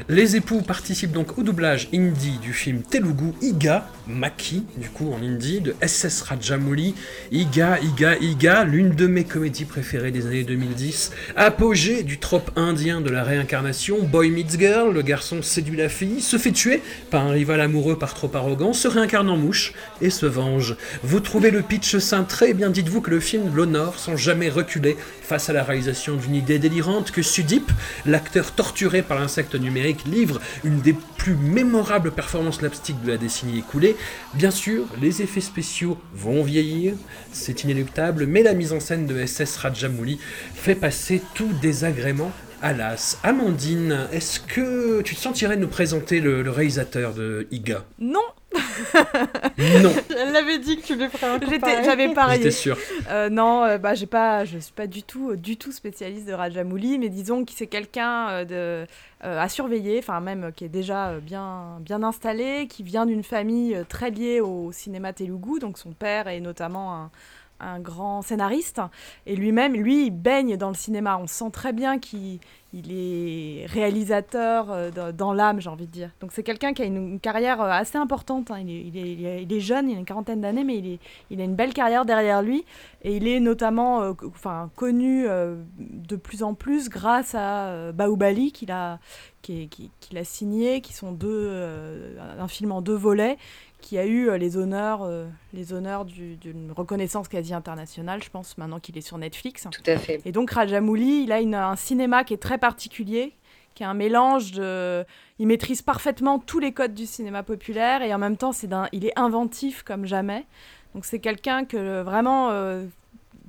Les époux participent donc au doublage hindi du film Telugu Iga, Maki, du coup en hindi, de SS Rajamouli. Iga, Iga, Iga, l'une de mes comédies préférées des années 2010. Apogée du trope indien de la réincarnation, Boy meets Girl, le garçon séduit la fille, se fait tuer par un rival amoureux par trop arrogant, se réincarne en mouche et se venge. Vous trouvez le pitch cintré, eh bien dites-vous que le film l'honore sans jamais reculer face à la réalisation d'une idée délirante que Sudip, l'acteur torturé par l'insecte numérique, livre une des plus mémorables performances slapstick de la décennie écoulée. Bien sûr, les effets spéciaux vont vieillir, c'est inéluctable, mais la mise en scène de SS Rajamouli fait passer tout désagrément à l'as. Amandine, est-ce que tu te sentirais nous présenter le réalisateur de Iga? Non [laughs] Non, Elle l'avait dit que tu le ferais un coup. J'avais parié. j'étais sûr. Euh, non, euh, bah, j'ai pas, je suis pas du tout, euh, du tout spécialiste de Rajamouli, mais disons que c'est quelqu'un euh, de, euh, à surveiller, enfin même euh, qui est déjà euh, bien, bien installé, qui vient d'une famille euh, très liée au cinéma Telugu, donc son père est notamment un, un grand scénariste, et lui-même, lui, il baigne dans le cinéma. On sent très bien qu'il il est réalisateur euh, dans, l'âme, j'ai envie de dire. Donc c'est quelqu'un qui a une, carrière euh, assez importante. hein. Il, est, jeune, il a une quarantaine d'années, mais il, a une belle carrière derrière lui. Et il est notamment euh, enfin, connu de plus en plus grâce à Bahubali qu'il a, qu'il a signé, qui sont deux, un film en deux volets, qui a eu euh, les honneurs, euh, les honneurs du- d'une reconnaissance quasi internationale, je pense, maintenant qu'il est sur Netflix. Tout à fait. Et donc Rajamouli, il a une- un cinéma qui est très particulier, qui est un mélange de... Il maîtrise parfaitement tous les codes du cinéma populaire et en même temps, c'est d'un... il est inventif comme jamais. Donc c'est quelqu'un que euh, vraiment... euh,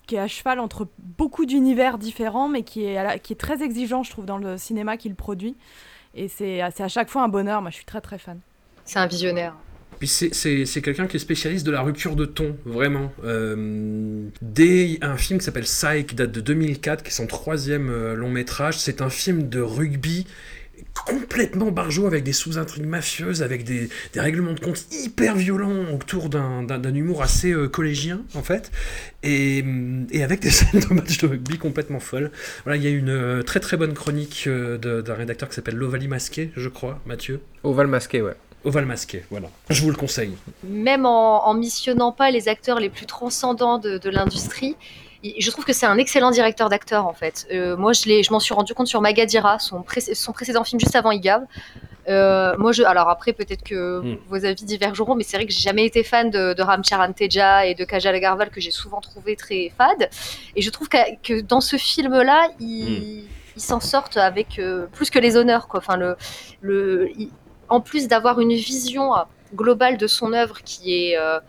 qui est à cheval entre beaucoup d'univers différents, mais qui est, à la- qui est très exigeant, je trouve, dans le cinéma qu'il produit. Et c'est c'est à chaque fois un bonheur. Moi, je suis très, très fan. C'est un visionnaire. Puis c'est- quelqu'un qui est spécialiste de la rupture de ton, vraiment. Euh, dès un film qui s'appelle Psy, qui date de 2004, qui est son troisième euh, long métrage, c'est un film de rugby complètement barjot avec des sous-intrigues mafieuses, avec des, des règlements de compte hyper violents autour d'un humour assez euh, collégien en fait, et, et avec des [laughs] scènes de matchs de rugby complètement folles. Voilà, il y a une très très bonne chronique d'un rédacteur qui s'appelle L'Ovalie Masqué, je crois, Mathieu. Oval masqué, ouais. Oval Masqué, voilà. Je vous le conseille. même en, en missionnant pas les acteurs les plus transcendants de, de l'industrie, il- je trouve que c'est un excellent directeur d'acteurs en fait. Euh, moi, je, je m'en suis rendu compte sur Magadira, son, pré- son précédent film juste avant Igav. Euh, moi, je, alors après, peut-être que Hmm. vos avis divergeront, mais c'est vrai que j'ai jamais été fan de, de Ram Charan Teja et de Kajal Agarwal que j'ai souvent trouvé très fade. Et je trouve que, que dans ce film-là, ils ils s'en sortent avec euh, plus que les honneurs. Quoi. Enfin, le, le, il- en plus d'avoir une vision euh, globale de son œuvre qui est euh,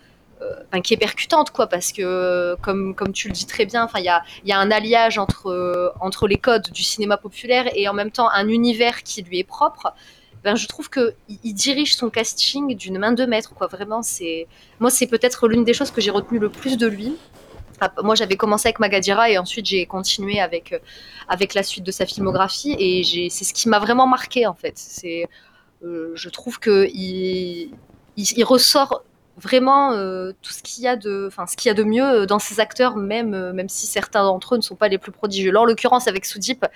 euh, qui est percutante quoi parce que comme comme tu le dis très bien il y a y a un alliage entre entre les codes du cinéma populaire et en même temps un univers qui lui est propre ben je trouve que il, dirige son casting d'une main de maître quoi. Vraiment c'est moi c'est peut-être l'une des choses que j'ai retenu le plus de lui. Moi j'avais commencé avec Magadira et ensuite j'ai continué avec avec la suite de sa filmographie et c'est ce qui m'a vraiment marqué en fait je trouve que il, ressort vraiment euh, tout ce qu'il y a de, enfin ce qu'il y a de mieux euh, dans ces acteurs, même euh, même si certains d'entre eux ne sont pas les plus prodigieux. En l'occurrence, avec Soudip,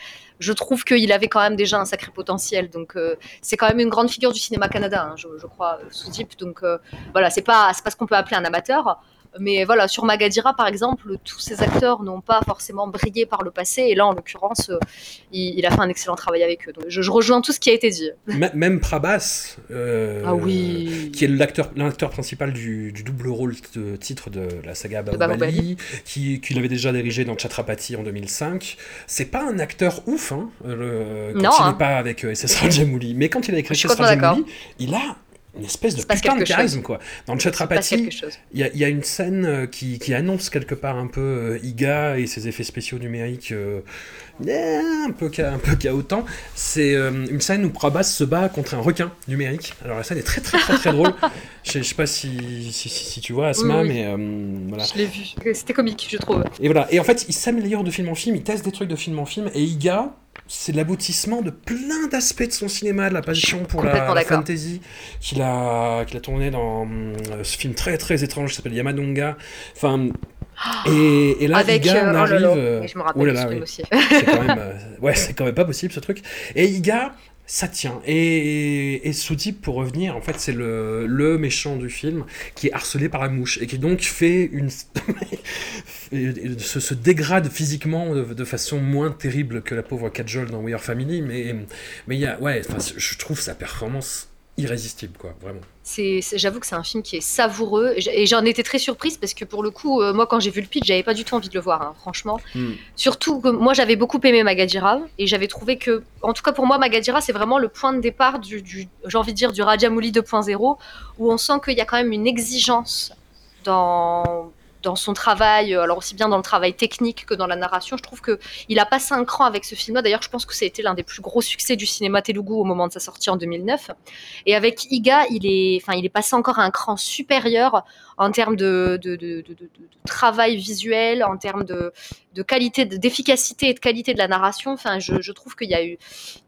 je trouve qu'il avait quand même déjà un sacré potentiel. Donc euh, c'est quand même une grande figure du cinéma canada, hein, je, crois, euh, Soudip. Donc euh, voilà, c'est pas c'est pas ce qu'on peut appeler un amateur. Mais voilà, sur Magadira, par exemple, tous ces acteurs n'ont pas forcément brillé par le passé. Et là, en l'occurrence, euh, il, il a fait un excellent travail avec eux. Donc, je, je rejoins tout ce qui a été dit. M- même Prabhas, euh, Ah oui. qui est l'acteur principal du, du double rôle de titre de la saga Bahubali, qui, qui l'avait déjà dirigé dans Chatrapati en 2005. C'est pas un acteur ouf, hein, le- quand Non, il n'est hein. pas avec euh, SS Rajamouli. Mais quand il SS complètement Rajamouli, il a une espèce de putain de quelque charisme, chose. quoi. Dans le Chatrapati, il y, a- il y a une scène euh, qui, qui annonce quelque part un peu euh, Iga et ses effets spéciaux numériques euh, un peu un peu chaotant. C'est euh, une scène où Prabhas se bat contre un requin numérique. Alors la scène est très très très très drôle. [laughs] Je sais- je sais pas si, si, si- si tu vois Asma, Oui, oui. mais euh, voilà. Je l'ai vu. C'était comique, je trouve. Et voilà. Et en fait, il s'améliore de film en film, il teste des trucs de film en film. Et Iga, c'est l'aboutissement de plein d'aspects de son cinéma, de la passion pour la, fantasy qu'il a, qu'il a tourné dans euh, ce film très très étrange qui s'appelle Yamadonga. Enfin. Et, et là, Avec. Iga, euh, on oh là arrive. là. euh, Oui, je me rappelle oh là de ce là, film oui. aussi. c'est quand même euh, [laughs] ouais c'est quand même pas possible ce truc et Iga ça tient et, et Soudip pour revenir en fait c'est le, le méchant du film qui est harcelé par la mouche et qui donc fait une [laughs] se, se dégrade physiquement de, de façon moins terrible que la pauvre Kajol dans We Are Family mais mais y a ouais je trouve sa performance irrésistible quoi vraiment C'est, c'est- j'avoue que c'est un film qui est savoureux et j'en étais très surprise parce que pour le coup, euh, moi quand j'ai vu le pitch, j'avais pas du tout envie de le voir, hein, franchement. Hmm. Surtout que moi j'avais beaucoup aimé Magadira et j'avais trouvé que, en tout cas pour moi, Magadira c'est vraiment le point de départ du, du- j'ai envie de dire, du Rajamouli 2.0 où on sent qu'il y a quand même une exigence dans dans son travail, alors aussi bien dans le travail technique que dans la narration. Je trouve que il a passé un cran avec ce film-là. D'ailleurs, je pense que ça a été l'un des plus gros succès du cinéma Telugu au moment de sa sortie en 2009. Et avec Iga, il est, enfin, il est passé encore un cran supérieur en termes de, travail visuel, en termes de, qualité, d'efficacité et de qualité de la narration. Enfin, je, trouve qu'il y a eu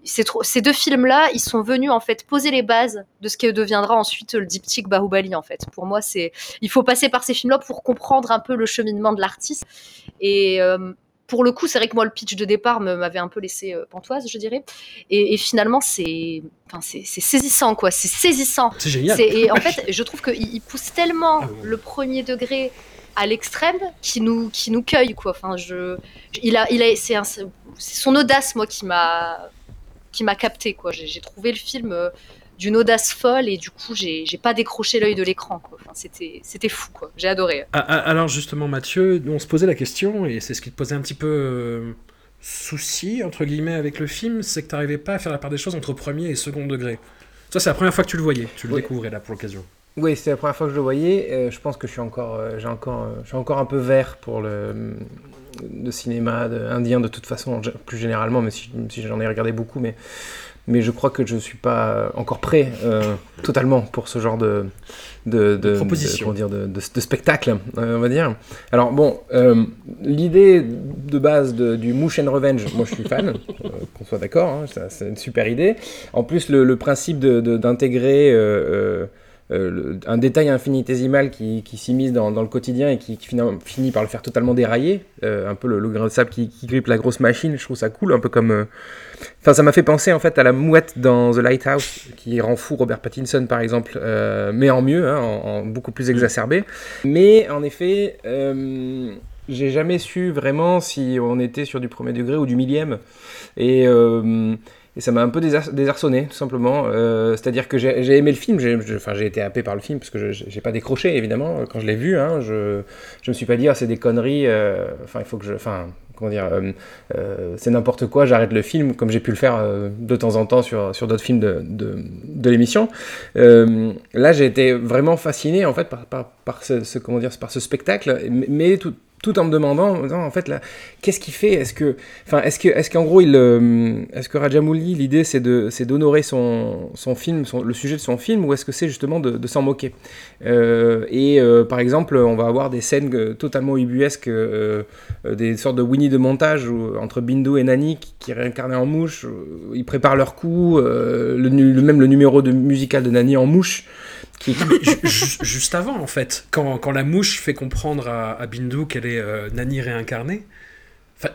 ces, ces deux films-là, ils sont venus en fait poser les bases de ce qui deviendra ensuite le diptyque Bahubali. En fait, pour moi, c'est il faut passer par ces films-là pour comprendre un peu le cheminement de l'artiste. Et euh, pour le coup, c'est vrai que moi, le pitch de départ m'avait un peu laissé euh, pantoise, je dirais. Et, et finalement, c'est saisissant, quoi. C'est saisissant. C'est génial. Et en [laughs] fait, je trouve qu'il pousse tellement ah, le premier degré à l'extrême qui nous, qui nous cueille, quoi. Enfin, je, il a, il a, c'est son audace, moi, qui m'a qui m'a capté, quoi. J'ai trouvé le film euh, d'une audace folle et du coup j'ai pas décroché l'œil de l'écran enfin, c'était fou quoi. J'ai adoré. Ah, ah, alors justement Mathieu on se posait la question et c'est ce qui te posait un petit peu euh, souci entre guillemets avec le film c'est que tu n'arrivais pas à faire la part des choses entre premier et second degré. Ça c'est la première fois que tu le voyais. Tu le découvrais là pour l'occasion. Oui c'est la première fois que je le voyais euh, je pense que je suis encore euh, j'ai encore je suis encore un peu vert pour le le cinéma indien de toute façon plus généralement mais si, si j'en ai regardé beaucoup mais mais je crois que je ne suis pas encore prêt euh, totalement pour ce genre de, de, de, proposition. De, dire, de, spectacle, euh, on va dire. Alors bon, euh, l'idée de base du Moosh and Revenge, moi je suis fan, [laughs] qu'on soit d'accord, hein, c'est une super idée. En plus, le, le principe d'intégrer euh, un détail infinitésimal qui, qui s'immisce dans, dans, le quotidien et qui, finit, par le faire totalement dérailler, euh, un peu le, grain de sable qui, grippe la grosse machine, je trouve ça cool, un peu comme... Euh, enfin, ça m'a fait penser en fait à la mouette dans The Lighthouse, qui rend fou Robert Pattinson par exemple, mais en mieux, hein, en, beaucoup plus exacerbé. Mais en effet, j'ai jamais su vraiment si on était sur du premier degré ou du millième. Et et ça m'a un peu désarçonné, tout simplement. Euh, c'est-à-dire que j'ai aimé le film, j'ai été happé par le film, parce que j'ai pas décroché, évidemment, quand je l'ai vu. Hein, je, je me suis pas dit, ah, c'est des conneries, euh, il faut que je. Enfin, comment dire, euh, c'est n'importe quoi, j'arrête le film, comme j'ai pu le faire de temps en temps sur, d'autres films de, l'émission. là, j'ai été vraiment fasciné, en fait, par, par ce, comment dire, par ce spectacle, mais tout, tout en me demandant, en fait, là, qu'est-ce qu'il fait? Est-ce que, enfin, est-ce que, est-ce qu'en gros, euh, est-ce que Rajamouli, l'idée, c'est d'honorer son, film, le sujet de son film, ou est-ce que c'est justement de, s'en moquer? Euh, Et euh, par exemple, on va avoir des scènes totalement ubuesques, des sortes de Winnie de montage entre Bindu et Nani qui, qui réincarnés en mouche. Ils préparent leur coup, même le numéro de musical de Nani en mouche [laughs] juste avant, en fait, quand, quand, la mouche fait comprendre à, à Bindu qu'elle est euh, Nani réincarnée,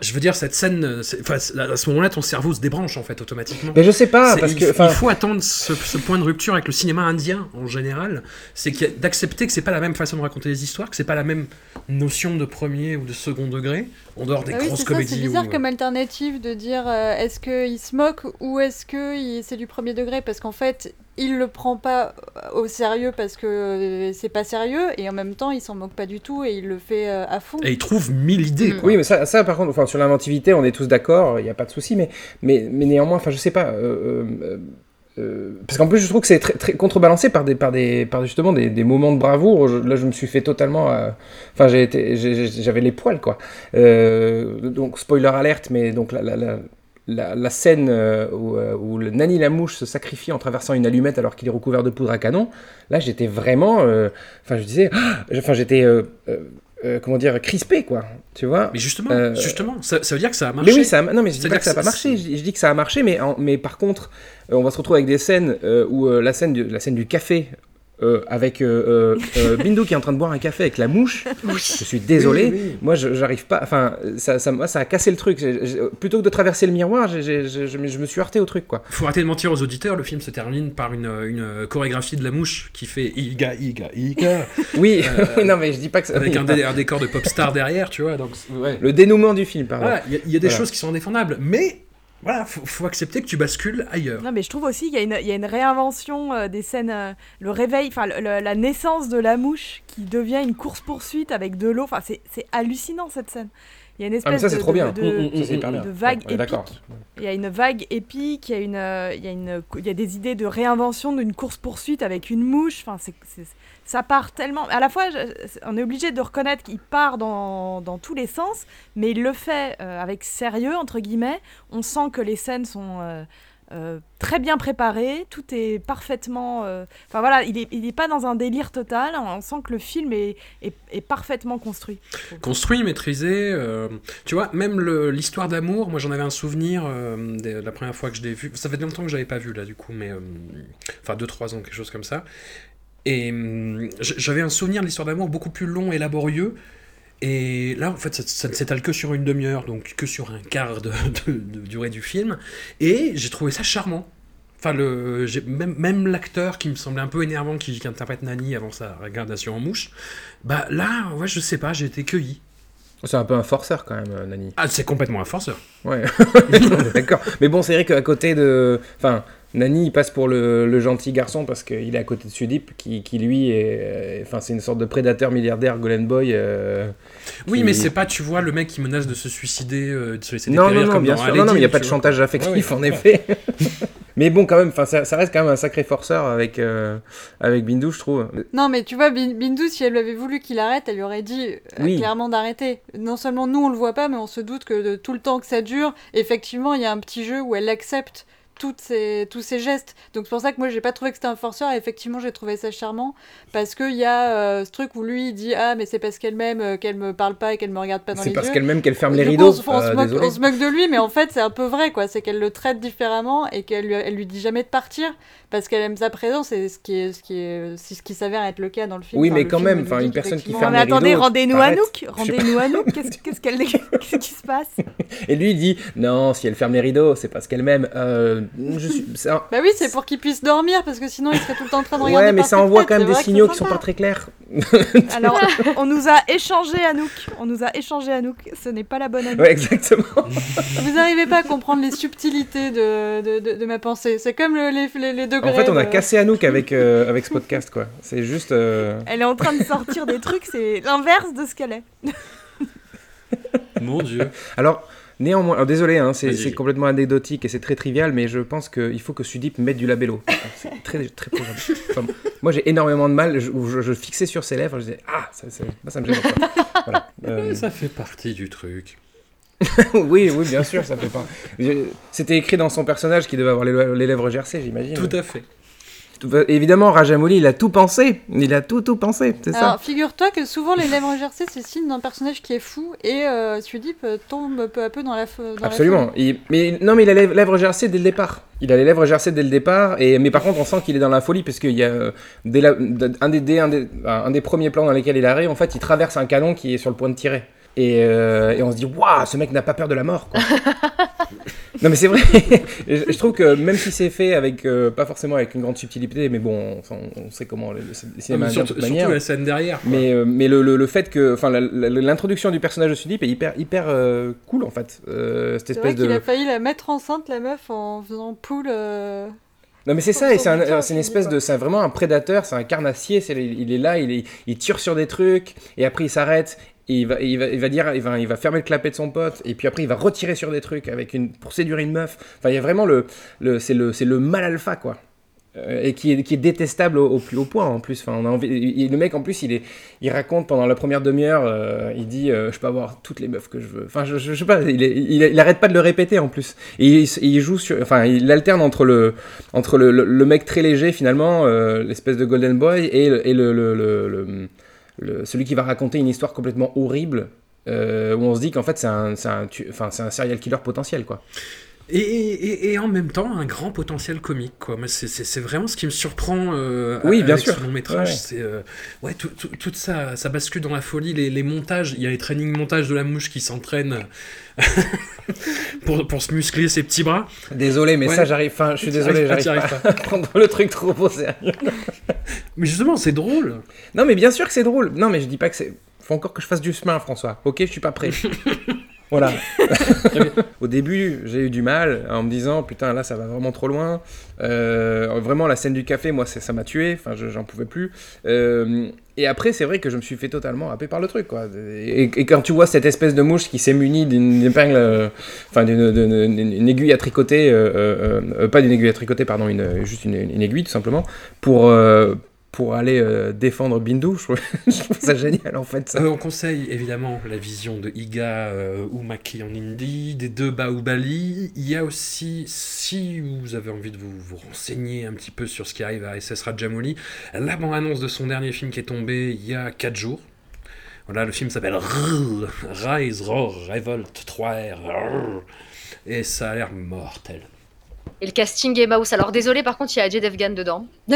je veux dire, cette scène, à ce moment-là, ton cerveau se débranche en fait automatiquement. Mais je sais pas, parce que. Il faut attendre ce, point de rupture avec le cinéma indien en général, c'est d'accepter que c'est pas la même façon de raconter les histoires, que c'est pas la même notion de premier ou de second degré, en dehors des ah grosses comédies. C'est bizarre comme alternative de dire euh, est-ce qu'il se moque ou est-ce que c'est du premier degré, parce qu'en fait, il le prend pas au sérieux parce que euh, c'est pas sérieux et en même temps il s'en moque pas du tout et il le fait euh, à fond. Et il trouve mille idées. Oui, mais ça, ça par contre, enfin sur l'inventivité, on est tous d'accord, il n'y a pas de souci, mais, mais, mais néanmoins, enfin je sais pas. Euh, parce qu'en plus, je trouve que c'est très, très, contrebalancé par des, par des, par justement des, des moments de bravoure. là, je me suis fait totalement. Enfin, j'avais les poils, quoi. donc, spoiler alerte, mais donc la, la, la, scène euh, euh, où, le Nani la mouche se sacrifie en traversant une allumette alors qu'il est recouvert de poudre à canon, là j'étais vraiment, euh, enfin je disais, [gasps] enfin j'étais, comment dire, crispé quoi, tu vois. Mais justement, justement, ça, veut dire que ça a marché. Mais oui, ça non mais je dis pas que, ça n'a pas marché, je, dis que ça a marché, mais, mais par contre, on va se retrouver avec des scènes où la scène, du, la scène du café euh, avec euh, euh, [laughs] Bindu qui est en train de boire un café avec la mouche. Je suis désolé. Moi, j'arrive pas. Enfin, ça, ça, ça, a cassé le truc. plutôt que de traverser le miroir, je, me suis heurté au truc, quoi. Faut arrêter de mentir aux auditeurs. Le film se termine par une, une chorégraphie de la mouche qui fait Iga, Iga, Iga. [laughs] [laughs] oui, non, mais je dis pas que ça. Avec un, un, décor de pop star derrière, tu vois. Donc, Le dénouement du film, pardon. Il y, a des choses qui sont indéfendables, mais voilà, faut, faut accepter que tu bascules ailleurs. Non, mais je trouve aussi qu'il y, y, a une réinvention euh, des scènes, euh, le réveil, enfin la naissance de la mouche qui devient une course poursuite avec de l'eau. Enfin, c'est hallucinant cette scène. Il y a une Ah, espèce ça, c'est de, trop de- bien. de- Mm, mm, Ça, c'est hyper bien. de vague Ouais, D'accord. épique. Il y a une vague épique, il y a, une, euh, il y a, une, il y a des idées de réinvention d'une course-poursuite avec une mouche. Enfin, c'est- ça part tellement. À la fois, on est obligé de reconnaître qu'il part dans, tous les sens, mais il le fait euh, avec sérieux, entre guillemets. On sent que les scènes sont euh, euh, très bien préparées, tout est parfaitement. Enfin voilà, il n'est pas dans un délire total. On sent que le film est, parfaitement construit. Construit, maîtrisé. tu vois, même l'histoire d'amour, moi j'en avais un souvenir de la première fois que je l'ai vu. Ça fait longtemps que je l'avais pas vu là, du coup, mais. Enfin, 2-3 ans, quelque chose comme ça. Et hum, j'avais un souvenir de l'histoire d'amour beaucoup plus long et laborieux. Et là, en fait, ça, ça ne s'étale que sur une demi-heure, donc que sur un quart de, de- de durée du film. Et j'ai trouvé ça charmant. Enfin, le, même, même l'acteur qui me semblait un peu énervant, qui, qui interprète Nani avant sa regardation en mouche, bah là, ouais, je sais pas, j'ai été cueilli. C'est un peu un forceur quand même, Nani. Ah, c'est complètement un forceur. Ouais, [laughs] d'accord. Mais bon, c'est vrai qu'à côté de. Enfin, Nani, il passe pour le, le gentil garçon parce qu'il est à côté de Sudip, qui, qui lui est. Enfin, c'est une sorte de prédateur milliardaire, Golden Boy. euh, Oui, qui- mais c'est pas, tu vois, le mec qui menace de se suicider, euh, de se laisser Non, non, dépérir non, comme bien dans sûr. Non, non, mais il n'y a pas de chantage affectif, Ouais, ouais. en effet. [laughs] mais bon, quand même, enfin, ça, ça reste quand même un sacré forceur avec, euh, avec Bindou, je trouve. Non, mais tu vois, Bin- Bindou, si elle avait voulu qu'il arrête, elle lui aurait dit euh, Oui. clairement d'arrêter. Non seulement nous, on le voit pas, mais on se doute que de tout le temps que ça dure, effectivement, il y a un petit jeu où elle accepte toutes ces, tous ces gestes. Donc c'est pour ça que moi, j'ai pas trouvé que c'était un forceur, et effectivement, j'ai trouvé ça charmant, parce qu'il y a euh, ce truc où lui, il dit Ah, mais c'est parce qu'elle m'aime, euh, qu'elle me parle pas et qu'elle me regarde pas dans C'est les parce yeux. qu'elle même qu'elle ferme les rideaux. on, se- on se euh, moque, on se moque de lui, mais en fait, c'est un peu vrai, quoi. C'est qu'elle le traite différemment et qu'elle lui, elle lui dit jamais de partir parce qu'elle aime sa présence et ce qui est, ce qui est, c'est ce qui s'avère être le cas dans le film. Oui, Enfin, mais quand même, enfin, une personne qui ferme mais les attendez, rideaux, rendez-nous t'arrêtes. Anouk Rendez-nous Anouk Qu'est-ce qu'est-ce qu'elle qu'est-ce qui se passe? Et lui, il dit Non, si elle ferme les rideaux, c'est parce qu'elle m'aime. Euh, je suis. c'est un- Bah oui, c'est pour qu'il puisse dormir parce que sinon il serait tout le temps en train de regarder. Ouais, mais ça envoie quand même des signaux qui sont pas très clairs. [laughs] Alors, on nous a échangé Anouk. On nous a échangé Anouk. Ce n'est pas la bonne Anouk. Ouais, exactement. Vous n'arrivez pas à comprendre les subtilités de, de, de, de ma pensée. C'est comme le- les, les, les degrés. En fait, on a de- cassé Anouk avec, [laughs] euh, avec ce podcast, quoi. C'est juste. euh, Elle est en train de sortir des trucs, c'est l'inverse de ce qu'elle est. [laughs] Mon dieu. Alors, néanmoins, alors, désolé, hein, c'est complètement anecdotique et c'est très trivial, mais je pense qu'il faut que Sudip mette du labello. [laughs] C'est très, très probable. Enfin, moi, j'ai énormément de mal. Je, je, je fixais sur ses lèvres, je disais Ah, ça, ça, moi, ça me gêne. Voilà. Euh, Ça fait partie du truc. [laughs] oui, oui, bien sûr, ça fait pas. C'était écrit dans son personnage qui devait avoir les, lèvres gercées, j'imagine. Tout à fait. Évidemment, Rajamouli, il a tout pensé. Il a tout, tout pensé, c'est ça. Alors, figure-toi que souvent les lèvres gercées, c'est signe d'un personnage qui est fou et euh, Sudip tombe peu à peu dans la, Absolument. folie. Il- mais non, mais il a les lèvres gercées dès le départ. Il a les lèvres gercées dès le départ. Et mais par contre, on sent qu'il est dans la folie parce qu'il y a euh, dès la- d- un, des, dès un, des, un des premiers plans dans lesquels il arrive. En fait, il traverse un canon qui est sur le point de tirer. Et, euh, et on se dit waouh, ce mec n'a pas peur de la mort. Quoi. [laughs] non mais c'est vrai. [laughs] je, trouve que même si c'est fait avec euh, pas forcément avec une grande subtilité, mais bon, enfin, on, sait comment le, le Ah, cinéma est de surtout, surtout manière. la scène derrière. quoi. Mais, euh, mais le, le, le fait que. Enfin, l'introduction du personnage de Sudip est hyper, hyper euh, cool en fait. Euh, cette C'est vrai espèce qu'il de. a failli la mettre enceinte, la meuf, en faisant poule. euh, Non, mais c'est ça, et c'est un- une espèce de. C'est vraiment un prédateur, c'est un carnassier. Il est là, il, est, il tire sur des trucs, et après il s'arrête. Il va, il, va, il va dire, il va, il va fermer le clapet de son pote, et puis après il va retirer sur des trucs avec une, pour séduire une meuf. Enfin, il y a vraiment le, le c'est le, le mal alpha quoi. Euh, et qui est, qui est détestable au, plus haut point en plus. Enfin, on a envie, le mec en plus, il, est, il raconte pendant la première demi-heure, euh, il dit euh, je peux avoir toutes les meufs que je veux. Enfin, je, je, sais pas, il, est- il, arrête pas de le répéter en plus. Il, il joue sur, enfin, il alterne entre le, entre le, le- mec très léger finalement, l'espèce de Golden Boy, et, et le- celui qui va raconter une histoire complètement horrible. euh, où on se dit qu'en fait c'est un, un, un serial killer potentiel quoi. Et, et, et en même temps, un grand potentiel comique, quoi. C'est- vraiment ce qui me surprend euh, Oui, bien avec sûr. ce long métrage. Ouais. C'est euh, ouais, tout, tout, ça, ça bascule dans la folie. Les, les montages, il y a les training montages de la mouche qui s'entraîne [laughs] pour, pour se muscler ses petits bras. Désolé, mais Ouais. ça j'arrive, enfin, je suis désolé, pas, j'arrive pas, arrives à [laughs] prendre le truc trop au sérieux. [laughs] Mais justement, c'est drôle. Non, mais bien sûr que c'est drôle. Non, mais je dis pas que c'est. Faut encore que je fasse du chemin, François. Ok, je suis pas prêt. Voilà. [laughs] Au début, j'ai eu du mal en me disant putain, là, ça va vraiment trop loin. Euh, vraiment, la scène du café, moi, ça m'a tué. Enfin, je- j'en pouvais plus. Euh, Et après, c'est vrai que je me suis fait totalement happer par le truc, quoi. Et, et quand tu vois cette espèce de mouche qui s'est munie d'une épingle, euh, enfin d'une d'une- d'une- une aiguille à tricoter, euh, euh, euh, pas d'une aiguille à tricoter, pardon, une, juste une, une aiguille tout simplement, pour, euh, pour aller euh, défendre Bindu, je trouve, [laughs] ça génial en fait. Euh, on conseille évidemment la vision de Iga euh, ou Maki en Indie, des deux Bahubali. Il y a aussi, si vous avez envie de vous, renseigner un petit peu sur ce qui arrive à SS Rajamouli, la bande-annonce de son dernier film qui est tombé il y a 4 jours. Voilà, le film s'appelle Rise, Roar, Revolt 3R. Rrrr. Et ça a l'air mortel. Et le casting est mouse. Alors désolé, par contre, il y a Ajay Devgan dedans. [laughs]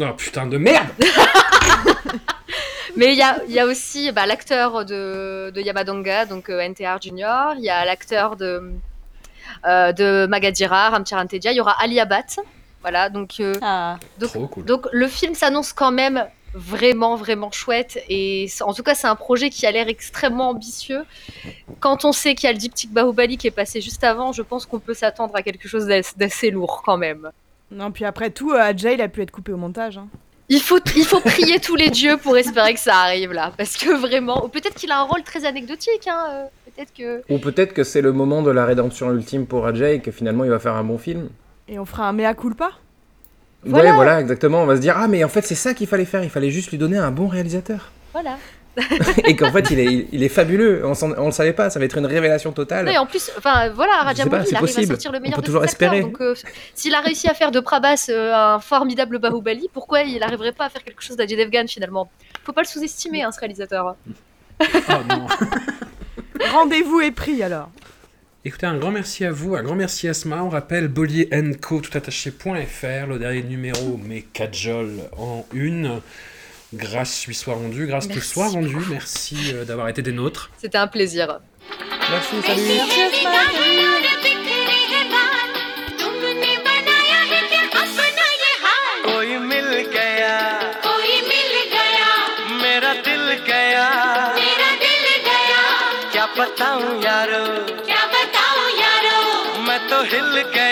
Oh putain de merde [laughs] Mais il y a, il y a aussi bah, l'acteur de, de Yamadonga, donc euh, NTR Junior. Il y a l'acteur de, euh, de Magadira, Ramcharan. Il y aura Ali Abad. Voilà, donc, euh, Ah. donc, Trop cool. donc le film s'annonce quand même vraiment, vraiment chouette. Et en tout cas, c'est un projet qui a l'air extrêmement ambitieux. Quand on sait qu'il y a le diptyque Bahubali qui est passé juste avant, je pense qu'on peut s'attendre à quelque chose d'ass- d'assez lourd quand même. Non, puis après tout, euh, Jay, il a pu être coupé au montage. hein. Il faut, il faut prier tous les dieux pour espérer que ça arrive là. Parce que vraiment, ou peut-être qu'il a un rôle très anecdotique. Hein, euh, peut-être que. Ou peut-être que c'est le moment de la rédemption ultime pour Ajay et que finalement il va faire un bon film. Et on fera un mea culpa? Voilà. Ouais, voilà, exactement. On va se dire, ah, mais en fait, c'est ça qu'il fallait faire. Il fallait juste lui donner un bon réalisateur. Voilà. [laughs] et qu'en fait, il est, il, il est fabuleux. On, on le savait pas. Ça va être une révélation totale. Non, et en plus, enfin voilà, Rajamouli, c'est il arrive possible. à sortir le On meilleur peut de toujours ses acteurs. espérer. Donc, euh, s'il a réussi à faire de Prabhas euh, un formidable Bahubali, pourquoi il n'arriverait pas à faire quelque chose d'Ajay Devgan finalement? Faut pas le sous-estimer, hein, ce réalisateur. Oh non [laughs] Rendez-vous est pris alors. Écoutez, un grand merci à vous, un grand merci à Asma. On rappelle Bollier Co, toutattaché.fr, le dernier numéro, mais Kajol en une. Grâce lui soit rendue, grâce te Merci soit rendue. Merci euh, d'avoir été des nôtres. C'était un plaisir. Merci, salut. तुमने बनाया है क्या अपना ये हाल कोई मिल गया कोई मिल गया मेरा दिल गया मेरा दिल गया क्या बताऊं यारो हिल गया मैं तो